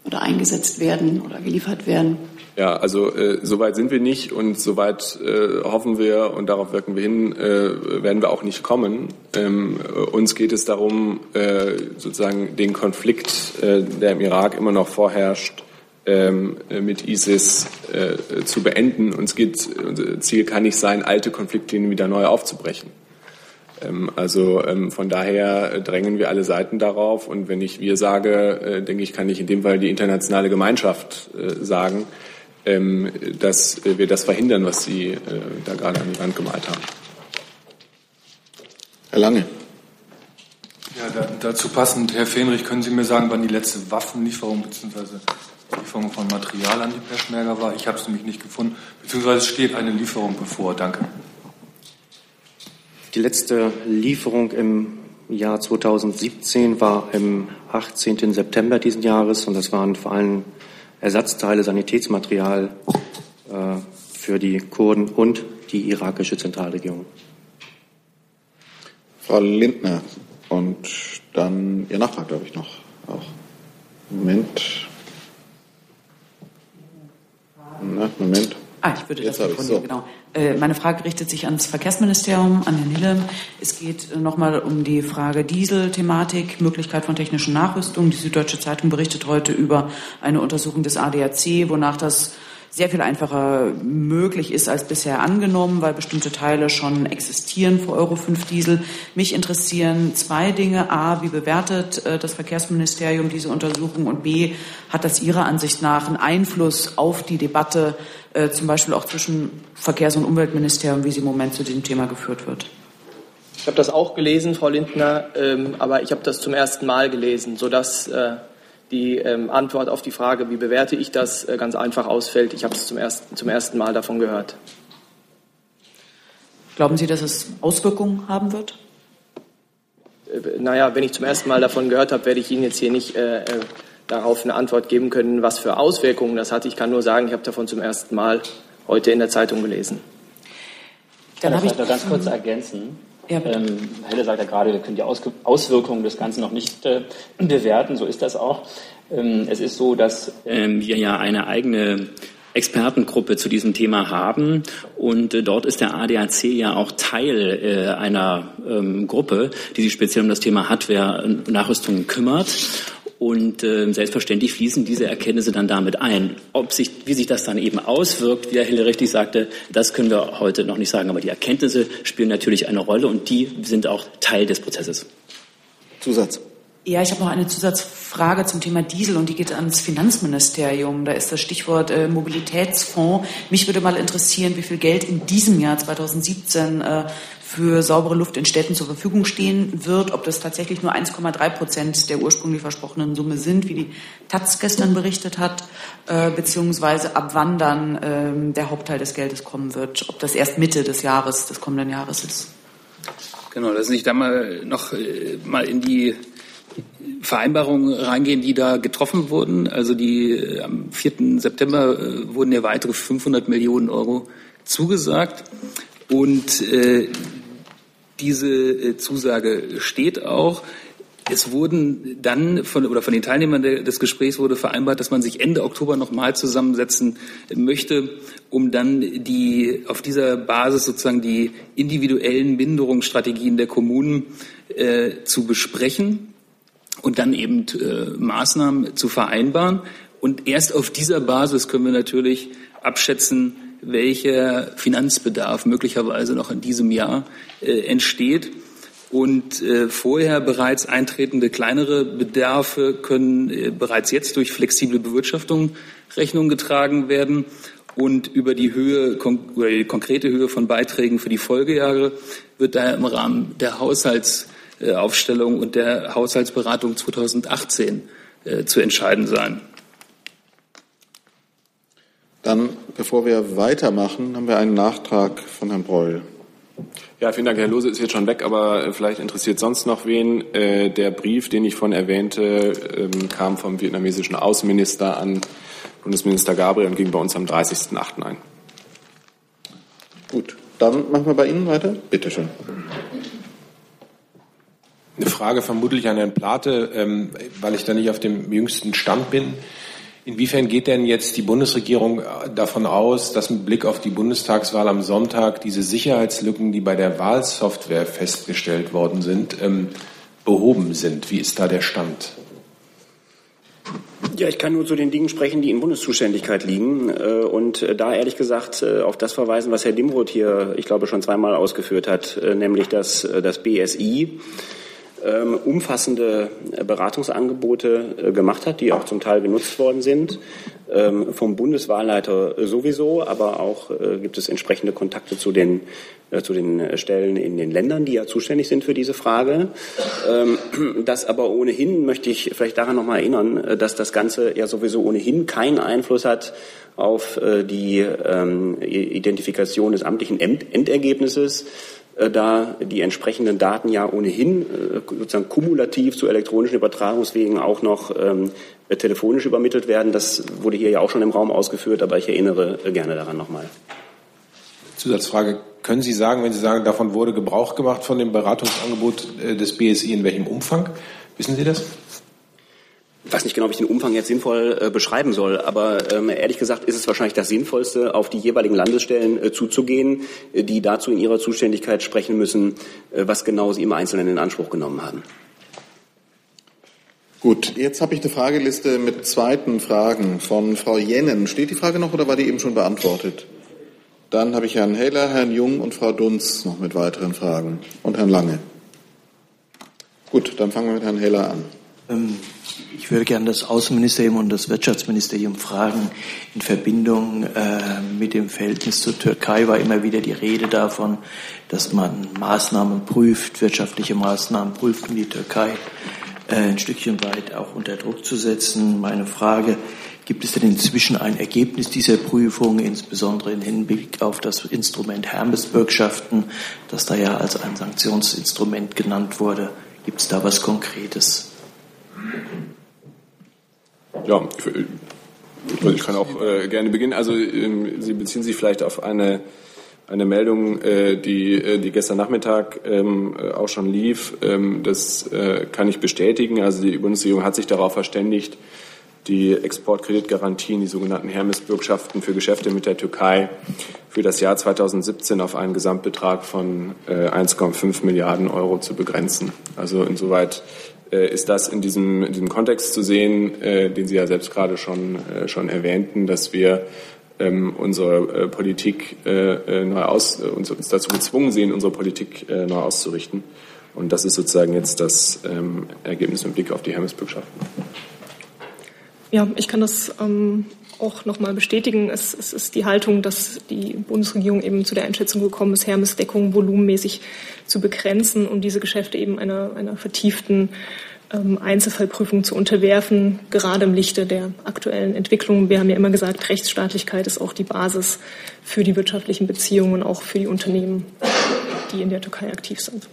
oder eingesetzt werden oder geliefert werden. Ja, also äh, soweit sind wir nicht und soweit äh, hoffen wir und darauf wirken wir hin, äh, werden wir auch nicht kommen. Ähm, uns geht es darum, äh, sozusagen den Konflikt, äh, der im Irak immer noch vorherrscht, mit ISIS äh, zu beenden. Uns geht, unser Ziel kann nicht sein, alte Konfliktlinien wieder neu aufzubrechen. Ähm, also ähm, von daher drängen wir alle Seiten darauf. Und wenn ich wir sage, äh, denke ich, kann ich in dem Fall die internationale Gemeinschaft äh, sagen, ähm, dass wir das verhindern, was Sie äh, da gerade an die Wand gemalt haben. Herr Lange. Ja, da, dazu passend, Herr Fenrich, können Sie mir sagen, wann die letzte Waffenlieferung bzw. Lieferung von Material an die Peschmerga war. Ich habe es nämlich nicht gefunden, beziehungsweise es steht eine Lieferung bevor. Danke. Die letzte Lieferung im Jahr 2017 war am 18. September diesen Jahres und das waren vor allem Ersatzteile, Sanitätsmaterial äh, für die Kurden und die irakische Zentralregierung. Frau Lindner und dann Ihr Nachbar, glaube ich, noch. Auch. Moment. Na, Moment. Ah, ich würde Jetzt das gefunden, so. genau. Äh, meine Frage richtet sich ans Verkehrsministerium, an Herrn Hille. Es geht äh, nochmal um die Frage Diesel-Thematik, Möglichkeit von technischen Nachrüstung. Die Süddeutsche Zeitung berichtet heute über eine Untersuchung des ADAC, wonach das sehr viel einfacher möglich ist als bisher angenommen, weil bestimmte Teile schon existieren für Euro 5 Diesel. Mich interessieren zwei Dinge. A, wie bewertet äh, das Verkehrsministerium diese Untersuchung? Und B, hat das Ihrer Ansicht nach einen Einfluss auf die Debatte, äh, zum Beispiel auch zwischen Verkehrs- und Umweltministerium, wie sie im Moment zu diesem Thema geführt wird? Ich habe das auch gelesen, Frau Lindner, ähm, aber ich habe das zum ersten Mal gelesen, sodass äh, die ähm, Antwort auf die Frage, wie bewerte ich das, äh, ganz einfach ausfällt. Ich habe es zum ersten, zum ersten Mal davon gehört. Glauben Sie, dass es Auswirkungen haben wird? Äh, naja, wenn ich zum ersten Mal davon gehört habe, werde ich Ihnen jetzt hier nicht äh, äh, darauf eine Antwort geben können, was für Auswirkungen das hat. Ich kann nur sagen, ich habe davon zum ersten Mal heute in der Zeitung gelesen. Dann habe ich noch ganz kurz ergänzen. Ja, ähm, Helle sagt ja gerade, wir können die Aus Auswirkungen des Ganzen noch nicht äh, bewerten. So ist das auch. Ähm, es ist so, dass ähm, wir ja eine eigene Expertengruppe zu diesem Thema haben. Und äh, dort ist der ADAC ja auch Teil äh, einer ähm, Gruppe, die sich speziell um das Thema Hardware-Nachrüstung kümmert. Und äh, selbstverständlich fließen diese Erkenntnisse dann damit ein. Ob sich, wie sich das dann eben auswirkt, wie Herr Hille richtig sagte, das können wir heute noch nicht sagen. Aber die Erkenntnisse spielen natürlich eine Rolle und die sind auch Teil des Prozesses. Zusatz. Ja, ich habe noch eine Zusatzfrage zum Thema Diesel und die geht ans Finanzministerium. Da ist das Stichwort äh, Mobilitätsfonds. Mich würde mal interessieren, wie viel Geld in diesem Jahr 2017 äh, für saubere Luft in Städten zur Verfügung stehen wird. Ob das tatsächlich nur 1,3 Prozent der ursprünglich versprochenen Summe sind, wie die Taz gestern berichtet hat, äh, beziehungsweise ab wann dann äh, der Hauptteil des Geldes kommen wird. Ob das erst Mitte des Jahres, des kommenden Jahres ist. Genau, lassen Sie sich da mal noch äh, mal in die Vereinbarungen reingehen, die da getroffen wurden. Also die äh, am 4. September äh, wurden ja weitere 500 Millionen Euro zugesagt und äh, diese äh, Zusage steht auch. Es wurden dann von, oder von den Teilnehmern des Gesprächs wurde vereinbart, dass man sich Ende Oktober nochmal zusammensetzen möchte, um dann die, auf dieser Basis sozusagen die individuellen Minderungsstrategien der Kommunen äh, zu besprechen und dann eben äh, Maßnahmen zu vereinbaren. Und erst auf dieser Basis können wir natürlich abschätzen, welcher Finanzbedarf möglicherweise noch in diesem Jahr äh, entsteht. Und äh, vorher bereits eintretende kleinere Bedarfe können äh, bereits jetzt durch flexible Bewirtschaftung Rechnung getragen werden. Und über die Höhe, oder die konkrete Höhe von Beiträgen für die Folgejahre wird daher im Rahmen der Haushalts äh, Aufstellung und der Haushaltsberatung 2018 äh, zu entscheiden sein. Dann, bevor wir weitermachen, haben wir einen Nachtrag von Herrn Breul. Ja, vielen Dank. Herr Lose ist jetzt schon weg, aber vielleicht interessiert sonst noch wen. Äh, der Brief, den ich von erwähnte, ähm, kam vom vietnamesischen Außenminister an Bundesminister Gabriel und ging bei uns am 30.08. ein. Gut, dann machen wir bei Ihnen weiter. Bitte schön. Eine Frage vermutlich an Herrn Plate, ähm, weil ich da nicht auf dem jüngsten Stand bin. Inwiefern geht denn jetzt die Bundesregierung davon aus, dass mit Blick auf die Bundestagswahl am Sonntag diese Sicherheitslücken, die bei der Wahlsoftware festgestellt worden sind, ähm, behoben sind? Wie ist da der Stand? Ja, ich kann nur zu den Dingen sprechen, die in Bundeszuständigkeit liegen äh, und äh, da ehrlich gesagt äh, auf das verweisen, was Herr Dimroth hier, ich glaube, schon zweimal ausgeführt hat, nämlich dass das BSI ähm, umfassende Beratungsangebote äh, gemacht hat, die auch zum Teil genutzt worden sind. Ähm, vom Bundeswahlleiter sowieso, aber auch äh, gibt es entsprechende Kontakte zu den, äh, zu den Stellen in den Ländern, die ja zuständig sind für diese Frage. Ähm, das aber ohnehin möchte ich vielleicht daran nochmal erinnern, dass das Ganze ja sowieso ohnehin keinen Einfluss hat auf die ähm, Identifikation des amtlichen Endergebnisses, äh, da die entsprechenden Daten ja ohnehin äh, sozusagen kumulativ zu elektronischen Übertragungswegen auch noch ähm, telefonisch übermittelt werden. Das wurde hier ja auch schon im Raum ausgeführt, aber ich erinnere äh, gerne daran nochmal. Zusatzfrage. Können Sie sagen, wenn Sie sagen, davon wurde Gebrauch gemacht von dem Beratungsangebot des BSI, in welchem Umfang? Wissen Sie das? Ich weiß nicht genau, ob ich den Umfang jetzt sinnvoll äh, beschreiben soll, aber ähm, ehrlich gesagt ist es wahrscheinlich das Sinnvollste, auf die jeweiligen Landesstellen äh, zuzugehen, äh, die dazu in ihrer Zuständigkeit sprechen müssen, äh, was genau sie im Einzelnen in Anspruch genommen haben. Gut, jetzt habe ich eine Frageliste mit zweiten Fragen von Frau Jennen. Steht die Frage noch oder war die eben schon beantwortet? Dann habe ich Herrn Heller, Herrn Jung und Frau Dunz noch mit weiteren Fragen und Herrn Lange. Gut, dann fangen wir mit Herrn Heller an. Ich würde gerne das Außenministerium und das Wirtschaftsministerium fragen. In Verbindung äh, mit dem Verhältnis zur Türkei war immer wieder die Rede davon, dass man Maßnahmen prüft, wirtschaftliche Maßnahmen prüft, um die Türkei äh, ein Stückchen weit auch unter Druck zu setzen. Meine Frage, gibt es denn inzwischen ein Ergebnis dieser Prüfung, insbesondere im Hinblick auf das Instrument Hermes-Bürgschaften, das da ja als ein Sanktionsinstrument genannt wurde? Gibt es da was Konkretes? Ja, ich kann auch äh, gerne beginnen. Also ähm, Sie beziehen sich vielleicht auf eine eine Meldung, äh, die, äh, die gestern Nachmittag ähm, äh, auch schon lief. Ähm, das äh, kann ich bestätigen. Also die Bundesregierung hat sich darauf verständigt, die Exportkreditgarantien, die sogenannten Hermes-Bürgschaften für Geschäfte mit der Türkei für das Jahr 2017 auf einen Gesamtbetrag von 1,5 äh, Milliarden Euro zu begrenzen. Also insoweit ist das in diesem, in diesem Kontext zu sehen, äh, den Sie ja selbst gerade schon, schon erwähnten, dass wir ähm, unsere Politik neu aus, uns, dazu gezwungen sehen, unsere Politik neu auszurichten. Und das ist sozusagen jetzt das ähm, Ergebnis im Blick auf die Hermes-Bürgschaften. Ja, ich kann das ähm, auch nochmal bestätigen. Es, es, ist die Haltung, dass die Bundesregierung eben zu der Einschätzung gekommen ist, Hermes-Deckung volumenmäßig zu begrenzen und diese Geschäfte eben einer, einer vertieften ähm, Einzelfallprüfung zu unterwerfen, gerade im Lichte der aktuellen Entwicklungen. Wir haben ja immer gesagt, Rechtsstaatlichkeit ist auch die Basis für die wirtschaftlichen Beziehungen, auch für die Unternehmen, die in der Türkei aktiv sind.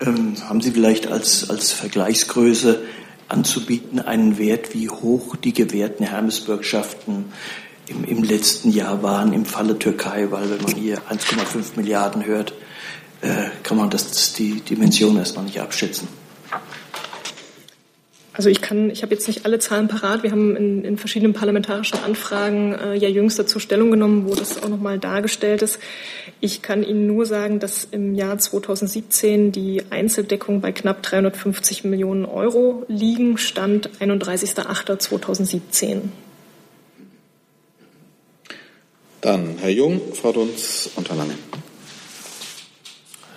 Ähm, haben Sie vielleicht als, als Vergleichsgröße anzubieten, einen Wert, wie hoch die gewährten Hermesbürgschaften im, im letzten Jahr waren im Falle Türkei, weil wenn man hier 1,5 Milliarden hört, äh, kann man das, die Dimension erst noch nicht abschätzen. Also ich kann, ich habe jetzt nicht alle Zahlen parat. Wir haben in, in verschiedenen parlamentarischen Anfragen äh, ja jüngst dazu Stellung genommen, wo das auch nochmal dargestellt ist. Ich kann Ihnen nur sagen, dass im Jahr 2017 die Einzeldeckung bei knapp 350 Millionen Euro liegen, Stand 31.08.2017. Dann Herr Jung, Frau Dunz und Herr Lange.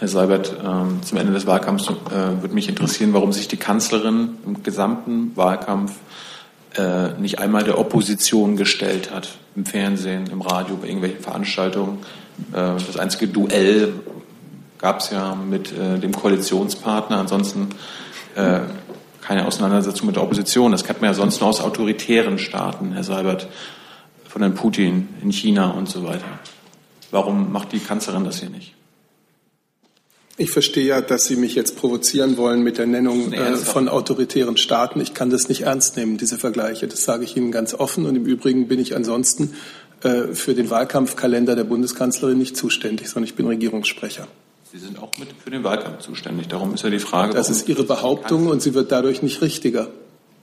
Herr Seibert, ähm, zum Ende des Wahlkampfs äh, würde mich interessieren, warum sich die Kanzlerin im gesamten Wahlkampf äh, nicht einmal der Opposition gestellt hat, im Fernsehen, im Radio, bei irgendwelchen Veranstaltungen. Äh, das einzige Duell gab es ja mit dem Koalitionspartner, ansonsten keine Auseinandersetzung mit der Opposition. Das kennt man ja sonst nur aus autoritären Staaten, Herr Seibert, von Herrn Putin in China und so weiter. Warum macht die Kanzlerin das hier nicht? Ich verstehe ja, dass Sie mich jetzt provozieren wollen mit der Nennung äh, von autoritären Staaten. Ich kann das nicht ernst nehmen, diese Vergleiche. Das sage ich Ihnen ganz offen. Und im Übrigen bin ich ansonsten äh, für den Wahlkampfkalender der Bundeskanzlerin nicht zuständig, sondern ich bin Regierungssprecher. Sie sind auch mit für den Wahlkampf zuständig. Darum ist ja die Frage. Das ist Ihre Behauptung und sie wird dadurch nicht richtiger.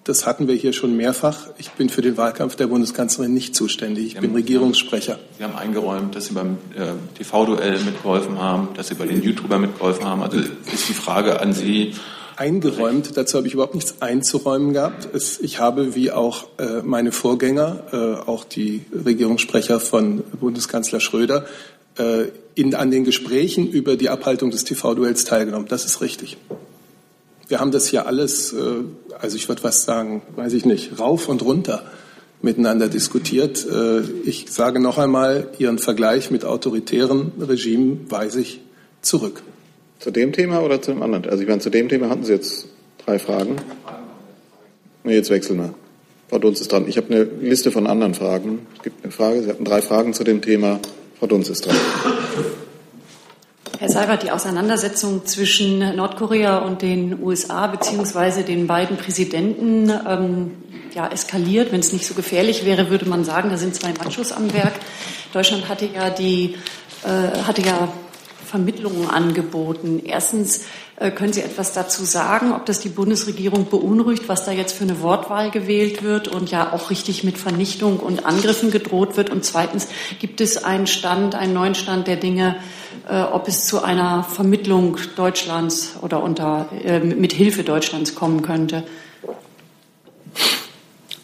Das hatten wir hier schon mehrfach. Ich bin für den Wahlkampf der Bundeskanzlerin nicht zuständig. Ich bin Regierungssprecher. Sie haben eingeräumt, dass Sie beim äh, TV-Duell mitgeholfen haben, dass Sie bei den YouTubern mitgeholfen haben. Also ist die Frage an Sie. Eingeräumt, dazu habe ich überhaupt nichts einzuräumen gehabt. Es, ich habe, wie auch äh, meine Vorgänger, äh, auch die Regierungssprecher von Bundeskanzler Schröder, äh, in, an den Gesprächen über die Abhaltung des TV-Duells teilgenommen. Das ist richtig. Wir haben das hier alles, äh, also ich würde was sagen, weiß ich nicht, rauf und runter miteinander diskutiert. Äh, ich sage noch einmal, Ihren Vergleich mit autoritären Regimen weise ich zurück. Zu dem Thema oder zu dem anderen? Also ich meine, zu dem Thema hatten Sie jetzt drei Fragen. Nee, jetzt wechseln wir. Frau Dunz ist dran. Ich habe eine Liste von anderen Fragen. Es gibt eine Frage. Sie hatten drei Fragen zu dem Thema. Frau Dunz ist dran. Herr Seibert, die Auseinandersetzung zwischen Nordkorea und den USA beziehungsweise den beiden Präsidenten ähm, ja, eskaliert. Wenn es nicht so gefährlich wäre, würde man sagen, da sind zwei Machos am Werk. Deutschland hatte ja die äh, hatte ja Vermittlungen angeboten. Erstens können Sie etwas dazu sagen, ob das die Bundesregierung beunruhigt, was da jetzt für eine Wortwahl gewählt wird und ja auch richtig mit Vernichtung und Angriffen gedroht wird? Und zweitens, gibt es einen Stand, einen neuen Stand der Dinge, äh, ob es zu einer Vermittlung Deutschlands oder unter, äh, mit Hilfe Deutschlands kommen könnte.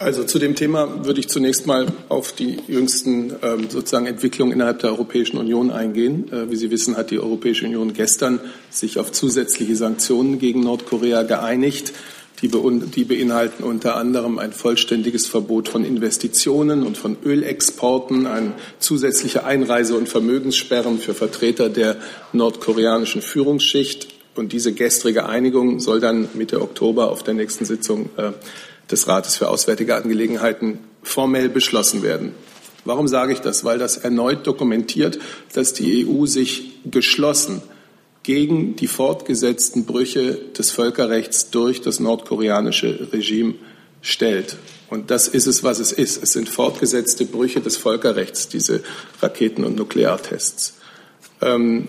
Also zu dem Thema würde ich zunächst mal auf die jüngsten ähm, sozusagen Entwicklungen innerhalb der Europäischen Union eingehen. Äh, wie Sie wissen, hat die Europäische Union gestern sich auf zusätzliche Sanktionen gegen Nordkorea geeinigt. Die, die beinhalten unter anderem ein vollständiges Verbot von Investitionen und von Ölexporten, eine zusätzliche Einreise- und Vermögenssperren für Vertreter der nordkoreanischen Führungsschicht Und diese gestrige Einigung soll dann Mitte Oktober auf der nächsten Sitzung äh, des Rates für Auswärtige Angelegenheiten formell beschlossen werden. Warum sage ich das? Weil das erneut dokumentiert, dass die EU sich geschlossen gegen die fortgesetzten Brüche des Völkerrechts durch das nordkoreanische Regime stellt. Und das ist es, was es ist. Es sind fortgesetzte Brüche des Völkerrechts, diese Raketen- und Nukleartests. Ähm,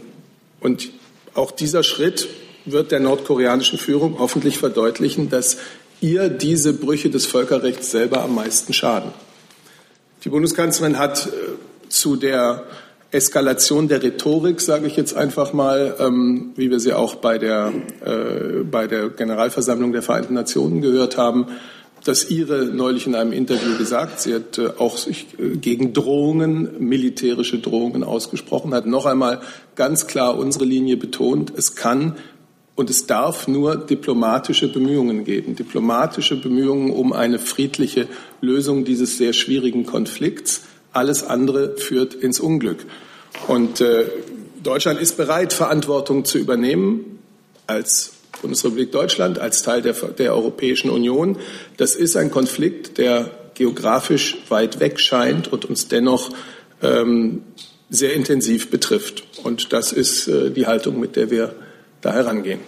und auch dieser Schritt wird der nordkoreanischen Führung hoffentlich verdeutlichen, dass ihr diese Brüche des Völkerrechts selber am meisten schaden. Die Bundeskanzlerin hat äh, zu der Eskalation der Rhetorik, sage ich jetzt einfach mal, ähm, wie wir sie auch bei der, äh, bei der Generalversammlung der Vereinten Nationen gehört haben, das Ihre neulich in einem Interview gesagt. Sie hat äh, auch sich äh, gegen Drohungen, militärische Drohungen ausgesprochen, hat noch einmal ganz klar unsere Linie betont. Es kann und es darf nur diplomatische Bemühungen geben, diplomatische Bemühungen um eine friedliche Lösung dieses sehr schwierigen Konflikts. Alles andere führt ins Unglück. Und äh, Deutschland ist bereit, Verantwortung zu übernehmen als Bundesrepublik Deutschland, als Teil der, der Europäischen Union. Das ist ein Konflikt, der geografisch weit weg scheint und uns dennoch ähm, sehr intensiv betrifft. Und das ist äh, die Haltung, mit der wir da herangehen.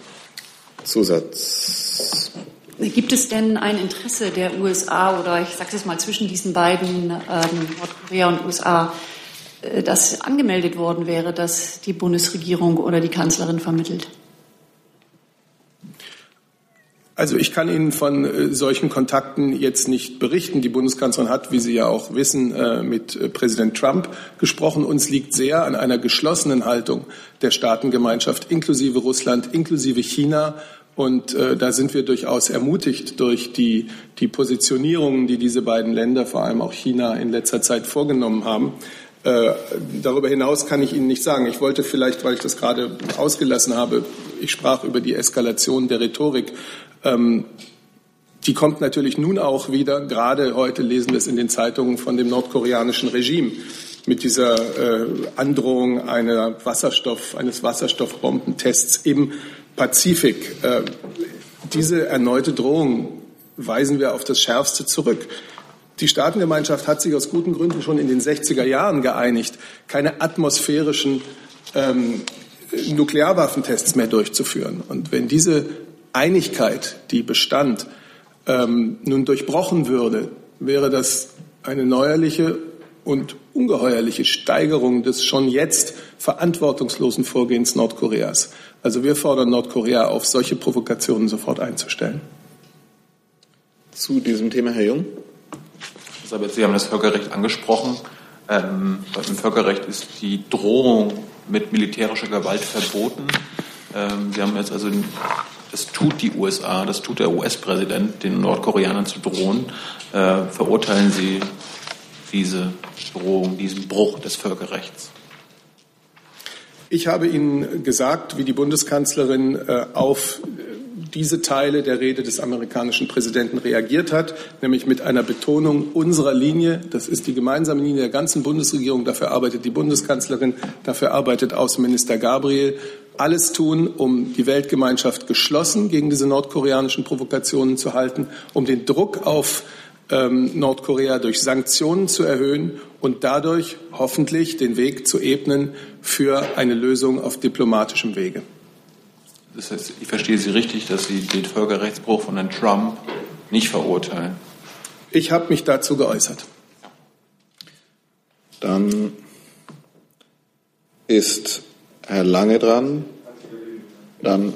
Zusatz. Gibt es denn ein Interesse der USA oder ich sage es mal zwischen diesen beiden, ähm, Nordkorea und USA, äh, das angemeldet worden wäre, dass die Bundesregierung oder die Kanzlerin vermittelt? Also ich kann Ihnen von äh, solchen Kontakten jetzt nicht berichten. Die Bundeskanzlerin hat, wie Sie ja auch wissen, äh, mit äh, Präsident Trump gesprochen. Uns liegt sehr an einer geschlossenen Haltung der Staatengemeinschaft, inklusive Russland, inklusive China. Und da sind wir durchaus ermutigt durch die, die Positionierungen, die diese beiden Länder, vor allem auch China, in letzter Zeit vorgenommen haben. Darüber hinaus kann ich Ihnen nicht sagen. Ich wollte vielleicht, weil ich das gerade ausgelassen habe, ich sprach über die Eskalation der Rhetorik. Ähm, die kommt natürlich nun auch wieder, gerade heute lesen wir es in den Zeitungen von dem nordkoreanischen Regime mit dieser äh, Androhung Wasserstoff, eines Wasserstoffbombentests im Pazifik. Äh, diese erneute Drohung weisen wir auf das Schärfste zurück. Die Staatengemeinschaft hat sich aus guten Gründen schon in den 60er Jahren geeinigt, keine atmosphärischen ähm, Nuklearwaffentests mehr durchzuführen. Und wenn diese Einigkeit, die bestand, ähm, nun durchbrochen würde, wäre das eine neuerliche und ungeheuerliche Steigerung des schon jetzt verantwortungslosen Vorgehens Nordkoreas. Also wir fordern Nordkorea auf, solche Provokationen sofort einzustellen. Zu diesem Thema, Herr Jung. Sie haben das Völkerrecht angesprochen. Ähm, Im Völkerrecht ist die Drohung mit militärischer Gewalt verboten. Ähm, Sie haben jetzt also das tut die USA, das tut der US-Präsident, den Nordkoreanern zu drohen. Äh, verurteilen Sie diese Drohung, diesen Bruch des Völkerrechts? Ich habe Ihnen gesagt, wie die Bundeskanzlerin äh, auf diese Teile der Rede des amerikanischen Präsidenten reagiert hat, nämlich mit einer Betonung unserer Linie. Das ist die gemeinsame Linie der ganzen Bundesregierung. Dafür arbeitet die Bundeskanzlerin, dafür arbeitet Außenminister Gabriel. Alles tun, um die Weltgemeinschaft geschlossen gegen diese nordkoreanischen Provokationen zu halten, um den Druck auf ähm, Nordkorea durch Sanktionen zu erhöhen und dadurch hoffentlich den Weg zu ebnen für eine Lösung auf diplomatischem Wege. Das heißt, ich verstehe Sie richtig, dass Sie den Völkerrechtsbruch von Herrn Trump nicht verurteilen. Ich habe mich dazu geäußert. Dann ist Herr Lange dran, dann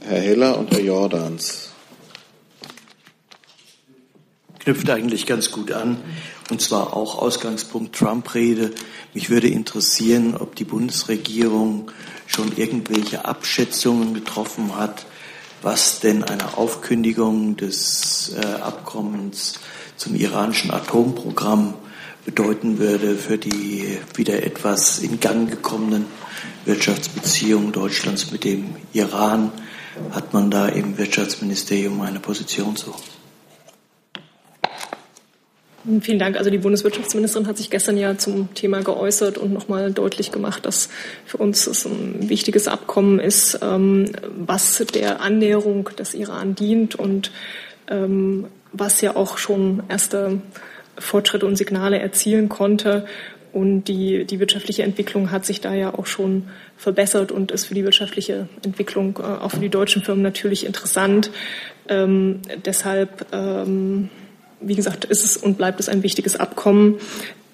Herr Heller und Herr Jordans. Knüpft eigentlich ganz gut an, und zwar auch Ausgangspunkt Trump-Rede. Mich würde interessieren, ob die Bundesregierung schon irgendwelche Abschätzungen getroffen hat, was denn eine Aufkündigung des äh, Abkommens zum iranischen Atomprogramm bedeuten würde für die wieder etwas in Gang gekommenen Wirtschaftsbeziehungen Deutschlands mit dem Iran. Hat man da im Wirtschaftsministerium eine Position zu? Vielen Dank. Also die Bundeswirtschaftsministerin hat sich gestern ja zum Thema geäußert und nochmal deutlich gemacht, dass für uns es ein wichtiges Abkommen ist, ähm, was der Annäherung des Iran dient und ähm, was ja auch schon erste Fortschritte und Signale erzielen konnte. Und die, die wirtschaftliche Entwicklung hat sich da ja auch schon verbessert und ist für die wirtschaftliche Entwicklung äh, auch für die deutschen Firmen natürlich interessant. Ähm, deshalb wie gesagt, ist es und bleibt es ein wichtiges Abkommen.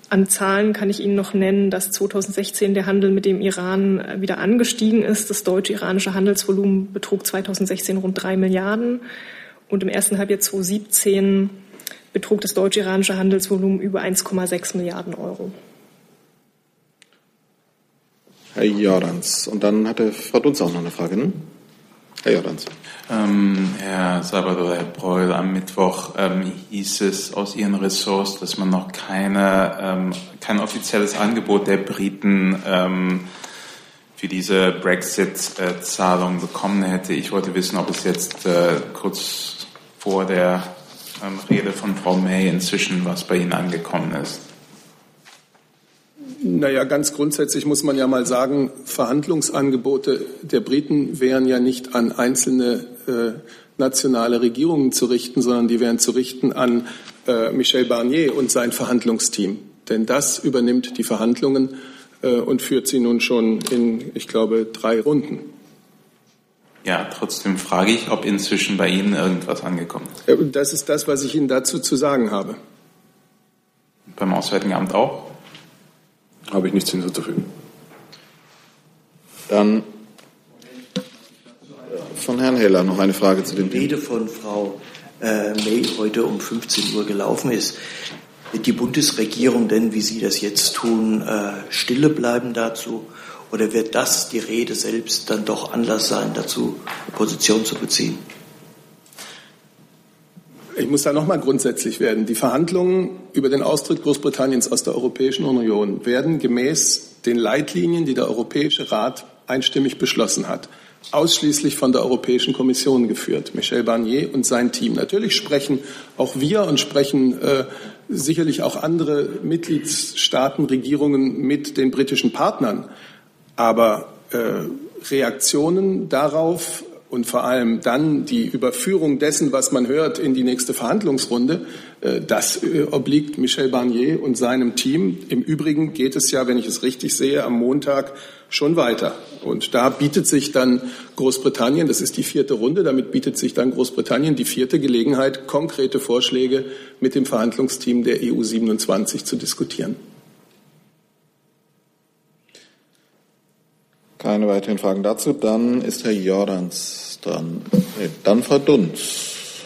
An Zahlen kann ich Ihnen noch nennen, dass 2016 der Handel mit dem Iran äh, wieder angestiegen ist. Das deutsche-iranische Handelsvolumen betrug 2016 rund drei Milliarden und im ersten Halbjahr 2017 betrug das deutsche-iranische Handelsvolumen über 1,6 Milliarden Euro. Herr Jordans. Und dann hatte Frau Dunz auch noch eine Frage. Ne? Herr Jordans. Ähm, Herr Salvador, Herr Breul, am Mittwoch ähm, hieß es aus Ihren Ressorts, dass man noch keine, ähm, kein offizielles Angebot der Briten ähm, für diese Brexit-Zahlung bekommen hätte. Ich wollte wissen, ob es jetzt äh, kurz vor der ähm, Rede von Frau May inzwischen was bei Ihnen angekommen ist. Naja, ganz grundsätzlich muss man ja mal sagen, Verhandlungsangebote der Briten wären ja nicht an einzelne äh, nationale Regierungen zu richten, sondern die wären zu richten an äh, Michel Barnier und sein Verhandlungsteam. Denn das übernimmt die Verhandlungen äh, und führt sie nun schon in, ich glaube, drei Runden. Ja, trotzdem frage ich, ob inzwischen bei Ihnen irgendwas angekommen ist. Äh, das ist das, was ich Ihnen dazu zu sagen habe. Beim Auswärtigen Amt auch? Habe ich nichts hinzuzufügen. Dann von Herrn Heller noch eine Frage zu dem Die Rede von Frau äh, May heute um 15 Uhr gelaufen ist. Wird die Bundesregierung denn, wie Sie das jetzt tun, äh, stille bleiben dazu? Oder wird das, die Rede selbst, dann doch Anlass sein, dazu Position zu beziehen? Ich muss da nochmal grundsätzlich werden. Die Verhandlungen über den Austritt Großbritanniens aus der Europäischen Union werden gemäß den Leitlinien, die der Europäische Rat einstimmig beschlossen hat, ausschließlich von der Europäischen Kommission geführt. Michel Barnier und sein Team. Natürlich sprechen auch wir und sprechen äh, sicherlich auch andere Mitgliedstaaten, Regierungen mit den britischen Partnern. Aber äh, Reaktionen darauf und vor allem dann die Überführung dessen, was man hört, in die nächste Verhandlungsrunde, äh, das äh, obliegt Michel Barnier und seinem Team. Im Übrigen geht es ja, wenn ich es richtig sehe, am Montag schon weiter. Und da bietet sich dann Großbritannien, das ist die vierte Runde, damit bietet sich dann Großbritannien die vierte Gelegenheit, konkrete Vorschläge mit dem Verhandlungsteam der EU 27 zu diskutieren. Keine weiteren Fragen dazu. Dann ist Herr Jordans dran. Nee, dann Frau Dunz.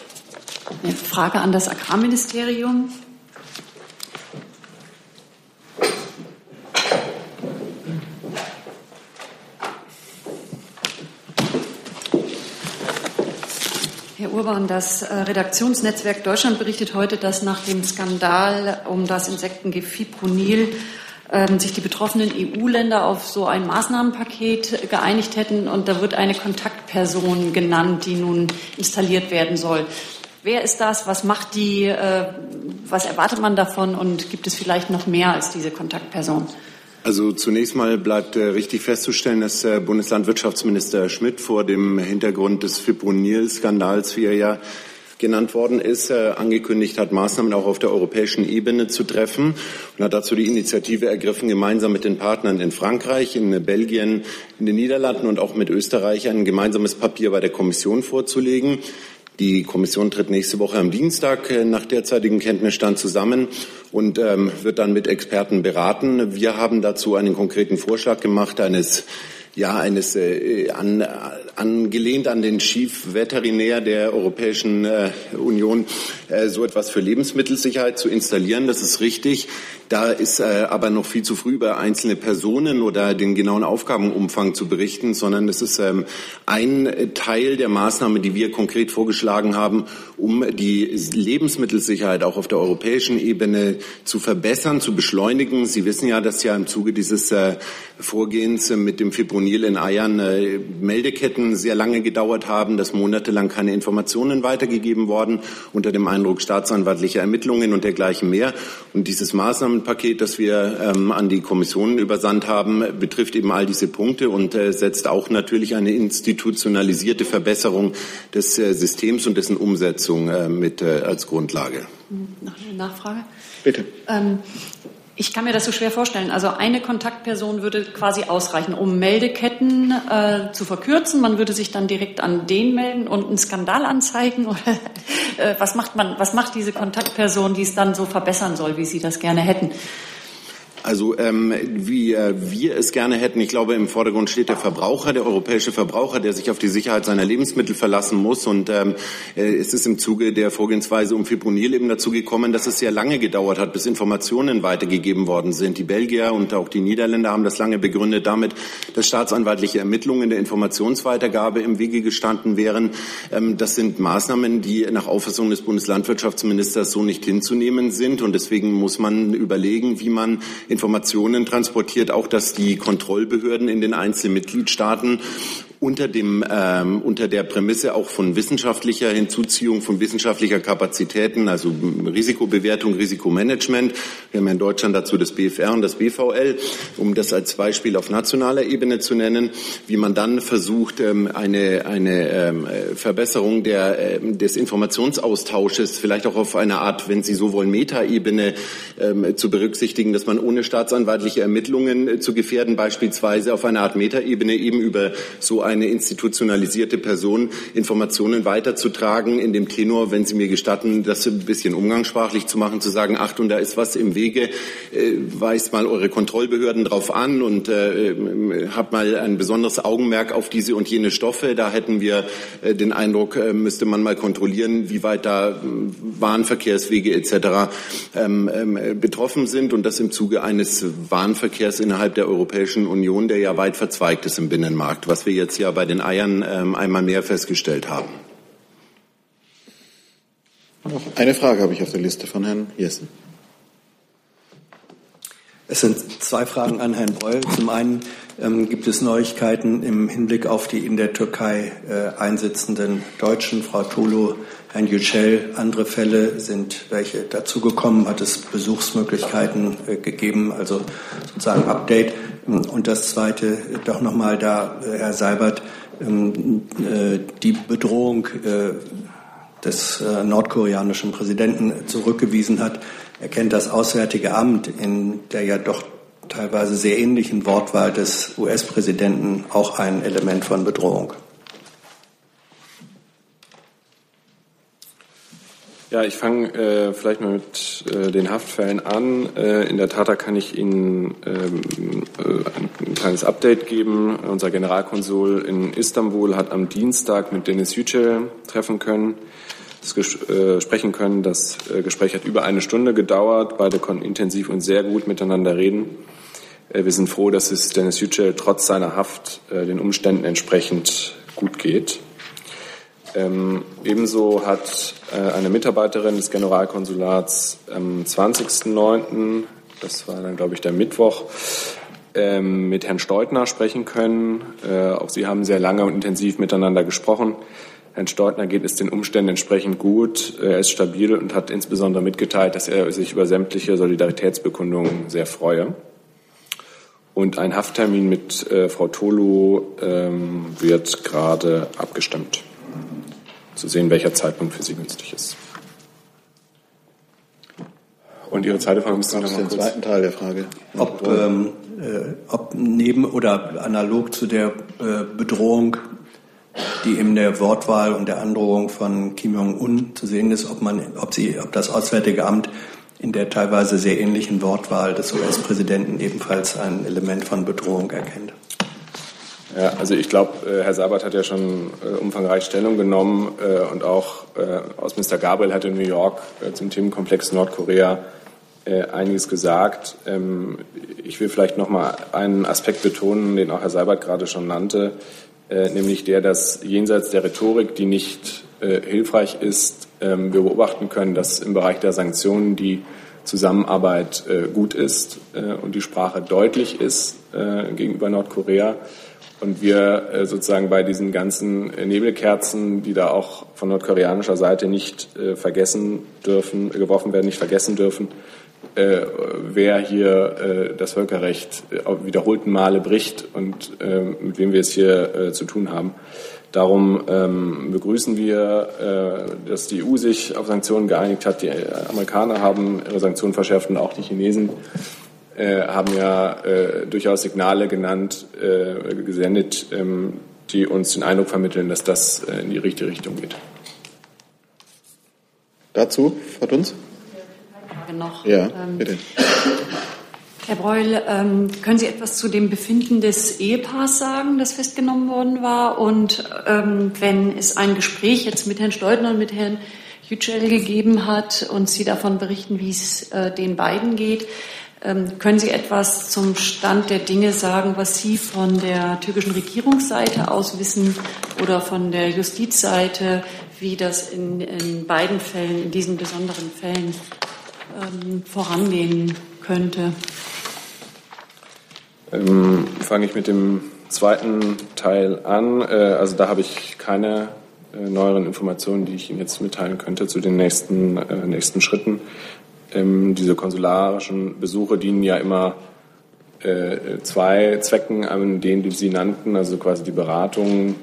Eine Frage an das Agrarministerium. Herr Urban, das äh, Redaktionsnetzwerk Deutschland berichtet heute, dass nach dem Skandal um das Insektengift Fipronil sich die betroffenen EU-Länder auf so ein Maßnahmenpaket geeinigt hätten und da wird eine Kontaktperson genannt, die nun installiert werden soll. Wer ist das? Was macht die? Äh, was erwartet man davon? Und gibt es vielleicht noch mehr als diese Kontaktperson? Also zunächst mal bleibt äh, richtig festzustellen, dass äh, Bundeslandwirtschaftsminister Schmidt vor dem Hintergrund des Fipronil-Skandals, wie er ja genannt worden ist, äh, angekündigt hat, Maßnahmen auch auf der europäischen Ebene zu treffen und hat dazu die Initiative ergriffen, gemeinsam mit den Partnern in Frankreich, in Belgien, in den Niederlanden und auch mit Österreich ein gemeinsames Papier bei der Kommission vorzulegen. Die Kommission tritt nächste Woche am Dienstag äh, nach derzeitigem Kenntnisstand zusammen und ähm, wird dann mit Experten beraten. Wir haben dazu einen konkreten Vorschlag gemacht eines ja, eines äh, an, angelehnt an den Chief Veterinär der Europäischen äh, Union äh, so etwas für Lebensmittelsicherheit zu installieren. Das ist richtig. Da ist äh, aber noch viel zu früh über einzelne Personen oder den genauen Aufgabenumfang zu berichten, sondern es ist ähm, ein Teil der Maßnahme, die wir konkret vorgeschlagen haben, um die Lebensmittelsicherheit auch auf der europäischen Ebene zu verbessern, zu beschleunigen. Sie wissen ja, dass ja im Zuge dieses äh, Vorgehens mit dem Fipronil in Eiern äh, Meldeketten Verfahren sehr lange gedauert haben, dass monatelang keine Informationen weitergegeben worden unter dem Eindruck staatsanwaltlicher Ermittlungen und dergleichen mehr. Und dieses Maßnahmenpaket, das wir ähm, an die Kommission übersandt haben, betrifft eben all diese Punkte und äh, setzt auch natürlich eine institutionalisierte Verbesserung des äh, Systems und dessen Umsetzung äh, mit äh, als Grundlage. Noch eine Nachfrage? Bitte. Ähm, ich kann mir das so schwer vorstellen. Also eine Kontaktperson würde quasi ausreichen, um Meldeketten äh, zu verkürzen. Man würde sich dann direkt an den melden und einen Skandal anzeigen. Äh, was macht man? Was macht diese Kontaktperson, die es dann so verbessern soll, wie Sie das gerne hätten? Also ähm, wie äh, wir es gerne hätten, ich glaube, im Vordergrund steht der Verbraucher, der europäische Verbraucher, der sich auf die Sicherheit seiner Lebensmittel verlassen muss. Und ähm, äh, es ist im Zuge der Vorgehensweise um Fipronil eben dazu gekommen, dass es sehr lange gedauert hat, bis Informationen weitergegeben worden sind. Die Belgier und auch die Niederländer haben das lange begründet damit, dass staatsanwaltliche Ermittlungen der Informationsweitergabe im Wege gestanden wären. Ähm, das sind Maßnahmen, die nach Auffassung des Bundeslandwirtschaftsministers so nicht hinzunehmen sind. Und deswegen muss man überlegen, wie man Informationen transportiert, auch dass die Kontrollbehörden in den einzelnen Mitgliedstaaten unter, dem, ähm, unter der Prämisse auch von wissenschaftlicher Hinzuziehung, von wissenschaftlicher Kapazitäten, also Risikobewertung, Risikomanagement. Wir haben ja in Deutschland dazu das BFR und das BVL, um das als Beispiel auf nationaler Ebene zu nennen, wie man dann versucht, ähm, eine, eine ähm, Verbesserung der, ähm, des Informationsaustausches, vielleicht auch auf eine Art, wenn Sie so wollen, Metaebene ähm, zu berücksichtigen, dass man ohne staatsanwaltliche Ermittlungen äh, zu gefährden, beispielsweise auf eine Art Metaebene eben über so eine institutionalisierte Person Informationen weiterzutragen, in dem Tenor, wenn Sie mir gestatten, das ein bisschen umgangssprachlich zu machen, zu sagen, Achtung, da ist was im Wege, äh, weist mal eure Kontrollbehörden drauf an und äh, habt mal ein besonderes Augenmerk auf diese und jene Stoffe. Da hätten wir äh, den Eindruck, äh, müsste man mal kontrollieren, wie weit da Bahnverkehrswege etc. Ähm, ähm, betroffen sind und das im Zuge eines Warenverkehrs innerhalb der Europäischen Union, der ja weit verzweigt ist im Binnenmarkt, was wir jetzt ja bei den Eiern ähm, einmal mehr festgestellt haben. Noch eine Frage habe ich auf der Liste von Herrn Jessen. Es sind zwei Fragen an Herrn Breul. Zum einen ähm, gibt es Neuigkeiten im Hinblick auf die in der Türkei äh, einsitzenden Deutschen, Frau Tolo, Herrn Yücel. Andere Fälle sind welche dazugekommen? Hat es Besuchsmöglichkeiten äh, gegeben? Also sozusagen Update. Und das Zweite, doch nochmal da, äh, Herr Seibert, ähm, äh, die Bedrohung äh, des nordkoreanischen Präsidenten zurückgewiesen hat, erkennt das Auswärtige Amt in der ja doch teilweise sehr ähnlichen Wortwahl des US-Präsidenten auch ein Element von Bedrohung. Ja, ich fange äh, vielleicht mal mit äh, den Haftfällen an. Äh, in der Tat, da kann ich Ihnen ähm, äh, ein, kleines Update geben. Unser Generalkonsul in Istanbul hat am Dienstag mit Denis Yücel treffen können, das, äh, sprechen können. Das äh, Gespräch hat über eine Stunde gedauert. Beide konnten intensiv und sehr gut miteinander reden. wir sind froh, dass es Denis Yücel trotz seiner Haft den Umständen entsprechend gut geht. Ähm, ebenso hat äh, eine Mitarbeiterin des Generalkonsulats am 20.09., das war dann, glaube ich, der Mittwoch, ähm, mit Herrn Steutner sprechen können. Äh, auch sie haben sehr lange und intensiv miteinander gesprochen. Herrn Steutner geht es den Umständen entsprechend gut. Er ist stabil und hat insbesondere mitgeteilt, dass er sich über sämtliche Solidaritätsbekundungen sehr freue. Und ein Hafttermin mit äh, Frau Tolu ähm, wird gerade abgestimmt zu sehen, welcher Zeitpunkt für Sie günstig ist. Und Ihre zweite Frage müsste noch mal den zweiten Teil der Frage. Ob, ähm, äh, ob neben oder analog zu der äh, Bedrohung, die in der Wortwahl und der Androhung von Kim Jong-un zu sehen ist, ob man, ob sie, ob das Auswärtige Amt in der teilweise sehr ähnlichen Wortwahl des US-Präsidenten ebenfalls ein Element von Bedrohung erkennt. Ja, also ich glaube, äh, Herr Sabat hat ja schon äh, umfangreich Stellung genommen äh, und auch äh, Außenminister Gabriel hat in New York zum Themenkomplex Nordkorea einiges gesagt. Ähm, ich will vielleicht noch mal einen Aspekt betonen, den auch Herr Seibert gerade schon nannte, nämlich der, dass jenseits der Rhetorik, die nicht hilfreich ist, ähm, wir beobachten können, dass im Bereich der Sanktionen die Zusammenarbeit gut ist und die Sprache deutlich ist gegenüber Nordkorea und wir äh, sozusagen bei diesen ganzen Nebelkerzen, die da auch von nordkoreanischer Seite nicht äh, vergessen dürfen, geworfen werden, nicht vergessen dürfen, äh, wer hier das Völkerrecht auf wiederholten Male bricht und mit wem wir es hier zu tun haben. Darum ähm, begrüßen wir, dass die EU sich auf Sanktionen geeinigt hat. Die Amerikaner haben ihre Sanktionen verschärft und auch die Chinesen. Äh, haben ja äh, durchaus Signale genannt, äh, gesendet, ähm, die uns den Eindruck vermitteln, dass das äh, in die richtige Richtung geht. Dazu, Frau Dunz? Noch. Ja, ähm, bitte. Herr Breul, ähm, können Sie etwas zu dem Befinden des Ehepaars sagen, das festgenommen worden war? Und ähm, wenn es ein Gespräch jetzt mit Herrn Steudner und mit Herrn Yücel gegeben hat und Sie davon berichten, wie es äh, den beiden geht, ähm, können Sie etwas zum Stand der Dinge sagen, was Sie von der türkischen Regierungsseite aus wissen oder von der Justizseite, wie das in, in beiden Fällen, in diesen besonderen Fällen ähm, vorangehen könnte? Ähm, fange ich mit dem zweiten Teil an. Äh, also da habe ich keine äh, neueren Informationen, die ich Ihnen jetzt mitteilen könnte zu den nächsten, äh, nächsten Schritten. Ähm, diese konsularischen Besuche dienen ja immer äh, zwei Zwecken, an denen die Sie nannten, also quasi die Beratung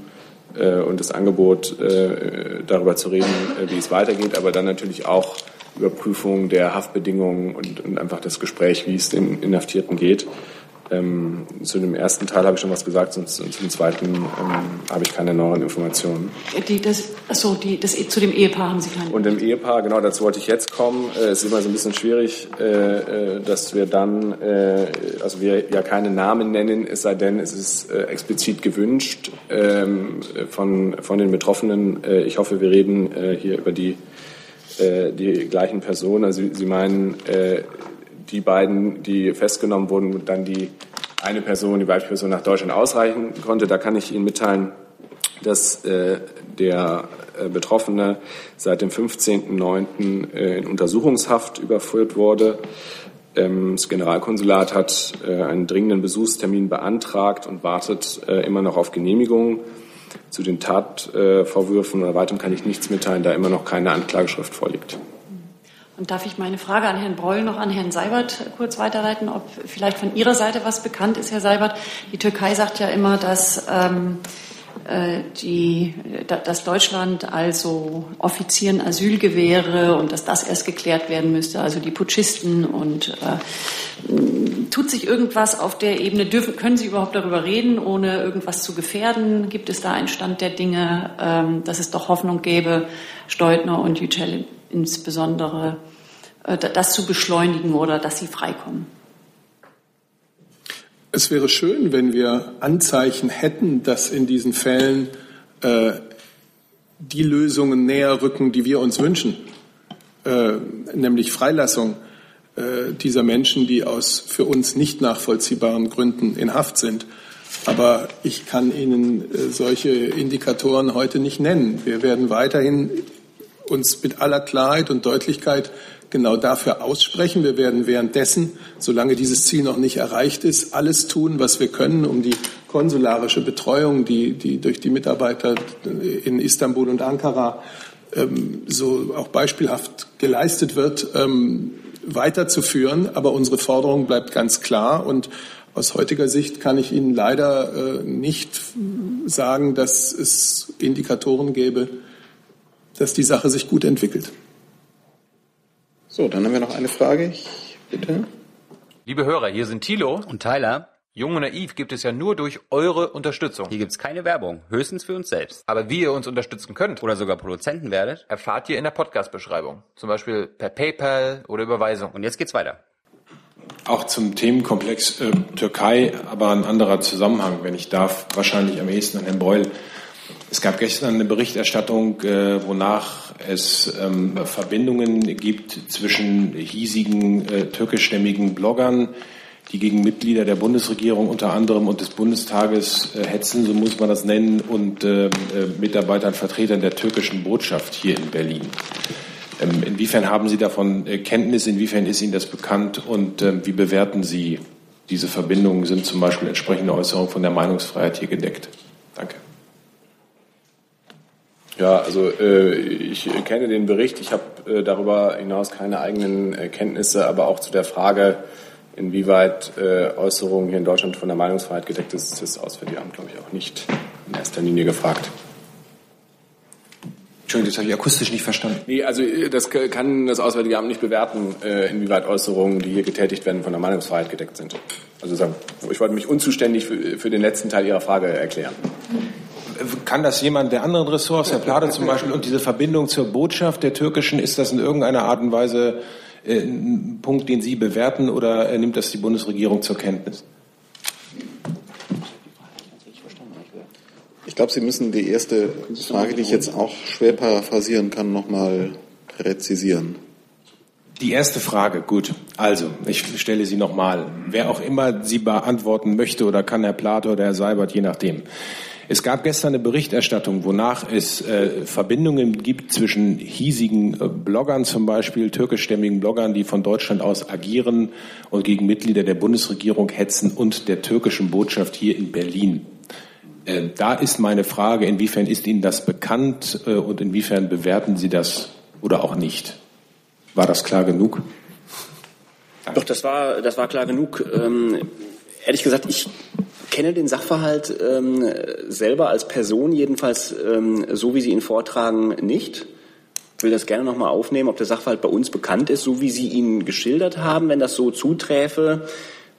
äh, und das Angebot, äh, darüber zu reden, äh, wie es weitergeht, aber dann natürlich auch Überprüfung der Haftbedingungen und, und einfach das Gespräch, wie es den Inhaftierten geht. Ähm, zu dem ersten Teil habe ich schon was gesagt, und zu dem zweiten ähm, habe ich keine neuen Informationen. Die, das, achso, die, das, zu dem Ehepaar haben Sie keine. Und dem Ehepaar, genau, dazu wollte ich jetzt kommen. Äh, es ist immer so ein bisschen schwierig, äh, äh, dass wir dann, äh, also wir ja keine Namen nennen, es sei denn, es ist äh, explizit gewünscht ähm, von, von den Betroffenen. Äh, ich hoffe, wir reden hier über die, die gleichen Personen. Also Sie meinen die beiden, die festgenommen wurden, dann die eine Person, die Beispielperson nach Deutschland ausreichen konnte. Da kann ich Ihnen mitteilen, dass äh, der äh, Betroffene seit dem 15.09. Äh, in Untersuchungshaft überführt wurde. Ähm, das Generalkonsulat hat äh, einen dringenden Besuchstermin beantragt und wartet äh, immer noch auf Genehmigung. Zu den Tatvorwürfen oder weitem kann ich nichts mitteilen, da immer noch keine Anklageschrift vorliegt. Und darf ich meine Frage an Herrn Breul noch an Herrn Seibert kurz weiterleiten, ob vielleicht von Ihrer Seite was bekannt ist, Herr Seibert? Die Türkei sagt ja immer, dass, ähm, äh, die, dass Deutschland also Offizieren Asyl gewähre und dass das erst geklärt werden müsste, also die Putschisten. Und äh, tut sich irgendwas auf der Ebene? Dürfen, können Sie überhaupt darüber reden, ohne irgendwas zu gefährden? Gibt es da einen Stand der Dinge, ähm, dass es doch Hoffnung gäbe, Steutner und Yücel insbesondere äh, das zu beschleunigen oder dass sie freikommen. Es wäre schön, wenn wir Anzeichen hätten, dass in diesen Fällen äh, die Lösungen näher rücken, die wir uns wünschen, äh, nämlich Freilassung äh, dieser Menschen, die aus für uns nicht nachvollziehbaren Gründen in Haft sind. Aber ich kann Ihnen äh, solche Indikatoren heute nicht nennen. Wir werden weiterhin uns mit aller Klarheit und Deutlichkeit genau dafür aussprechen. Wir werden währenddessen, solange dieses Ziel noch nicht erreicht ist, alles tun, was wir können, um die konsularische Betreuung, die, die durch die Mitarbeiter in Istanbul und Ankara ähm, so auch beispielhaft geleistet wird, ähm, weiterzuführen. Aber unsere Forderung bleibt ganz klar und aus heutiger Sicht kann ich Ihnen leider äh, nicht sagen, dass es Indikatoren gäbe, dass die Sache sich gut entwickelt. So, dann haben wir noch eine Frage. Ich, bitte. Liebe Hörer, hier sind Thilo und Tyler. Jung und Naiv gibt es ja nur durch eure Unterstützung. Hier gibt es keine Werbung, höchstens für uns selbst. Aber wie ihr uns unterstützen könnt oder sogar Produzenten werdet, erfahrt ihr in der Podcast-Beschreibung. Zum Beispiel per PayPal oder Überweisung. Und jetzt geht's weiter. Auch zum Themenkomplex äh, Türkei, aber ein anderer Zusammenhang, wenn ich darf, wahrscheinlich am ehesten an Herrn Beul. Es gab gestern eine Berichterstattung, äh, wonach es ähm, Verbindungen gibt zwischen hiesigen äh, türkischstämmigen Bloggern, die gegen Mitglieder der Bundesregierung unter anderem und des Bundestages äh, hetzen, so muss man das nennen, und ähm, äh, Mitarbeitern, Vertretern der türkischen Botschaft hier in Berlin. Ähm, inwiefern haben Sie davon äh, Kenntnis? Inwiefern ist Ihnen das bekannt? Und ähm, wie bewerten Sie diese Verbindungen sind zum Beispiel entsprechende Äußerungen von der Meinungsfreiheit hier gedeckt. Danke. Ja, also äh, ich kenne den Bericht. Ich habe äh, darüber hinaus keine eigenen Erkenntnisse, aber auch zu der Frage, inwieweit äh, Äußerungen hier in Deutschland von der Meinungsfreiheit gedeckt ist, ist das Auswärtige Amt, glaube ich, auch nicht in erster Linie gefragt. Entschuldigung, das habe ich akustisch nicht verstanden. Nee, also äh, das kann das Auswärtige Amt nicht bewerten, äh, inwieweit Äußerungen, die hier getätigt werden, von der Meinungsfreiheit gedeckt sind. Also ich wollte mich unzuständig für, für den letzten Teil Ihrer Frage erklären. Kann das jemand der anderen Ressorts, Herr Plade zum Beispiel, und diese Verbindung zur Botschaft der türkischen, ist das in irgendeiner Art und Weise äh, ein Punkt, den Sie bewerten oder äh, nimmt das die Bundesregierung zur Kenntnis? Ich glaube, Sie müssen die erste Frage, die ich jetzt auch schwer paraphrasieren kann, nochmal präzisieren. Die erste Frage, gut. Also, ich stelle sie nochmal. Wer auch immer sie beantworten möchte oder kann, Herr Plato oder Herr Seibert, je nachdem. Es gab gestern eine Berichterstattung, wonach es äh, Verbindungen gibt zwischen hiesigen äh, Bloggern, zum Beispiel türkischstämmigen Bloggern, die von Deutschland aus agieren und gegen Mitglieder der Bundesregierung hetzen und der türkischen Botschaft hier in Berlin. Äh, da ist meine Frage, inwiefern ist Ihnen das bekannt äh, und inwiefern bewerten Sie das oder auch nicht? War das klar genug? Doch, das war, das war klar genug. Ähm, ehrlich gesagt, ich kenne den Sachverhalt ähm, selber als Person, jedenfalls ähm, so, wie Sie ihn vortragen, nicht. Ich will das gerne nochmal aufnehmen, ob der Sachverhalt bei uns bekannt ist, so wie Sie ihn geschildert haben. Wenn das so zuträfe,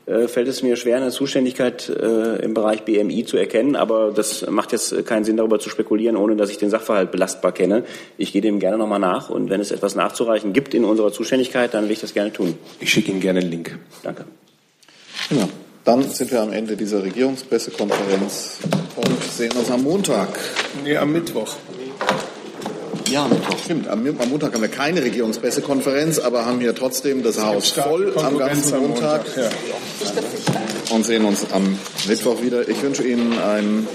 äh, fällt es mir schwer, eine Zuständigkeit äh, im Bereich BMI zu erkennen. Aber das macht jetzt keinen Sinn, darüber zu spekulieren, ohne dass ich den Sachverhalt belastbar kenne. Ich gehe dem gerne nochmal nach. Und wenn es etwas nachzureichen gibt in unserer Zuständigkeit, dann will ich das gerne tun. Ich schicke Ihnen gerne einen Link. Danke. Genau. Dann sind wir am Ende dieser Regierungspressekonferenz und sehen uns am Montag. Nee, am Mittwoch. Ja, Mittwoch. Stimmt. Am, am, Montag haben wir keine Regierungspressekonferenz, aber haben hier trotzdem das Haus voll am ganzen Montag. Montag ja. Und sehen uns am Mittwoch wieder. Ich wünsche Ihnen ein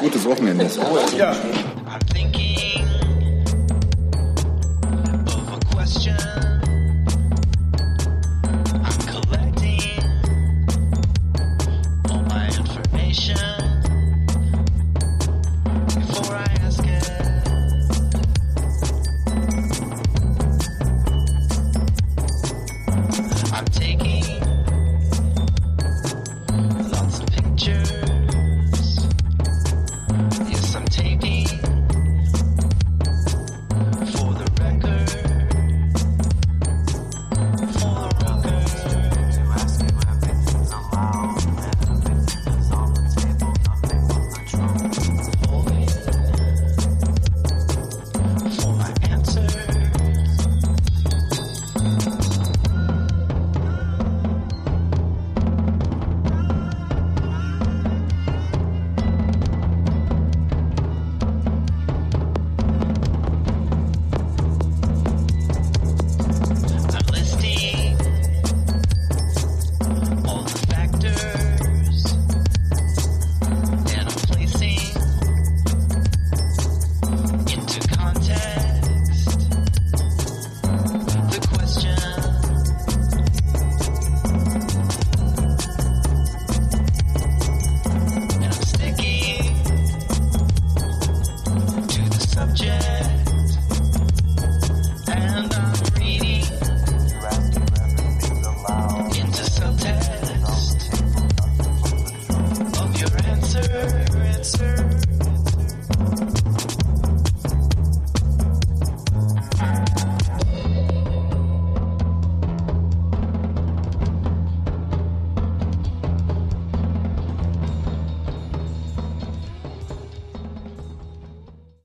gutes Wochenende. Ja. nation.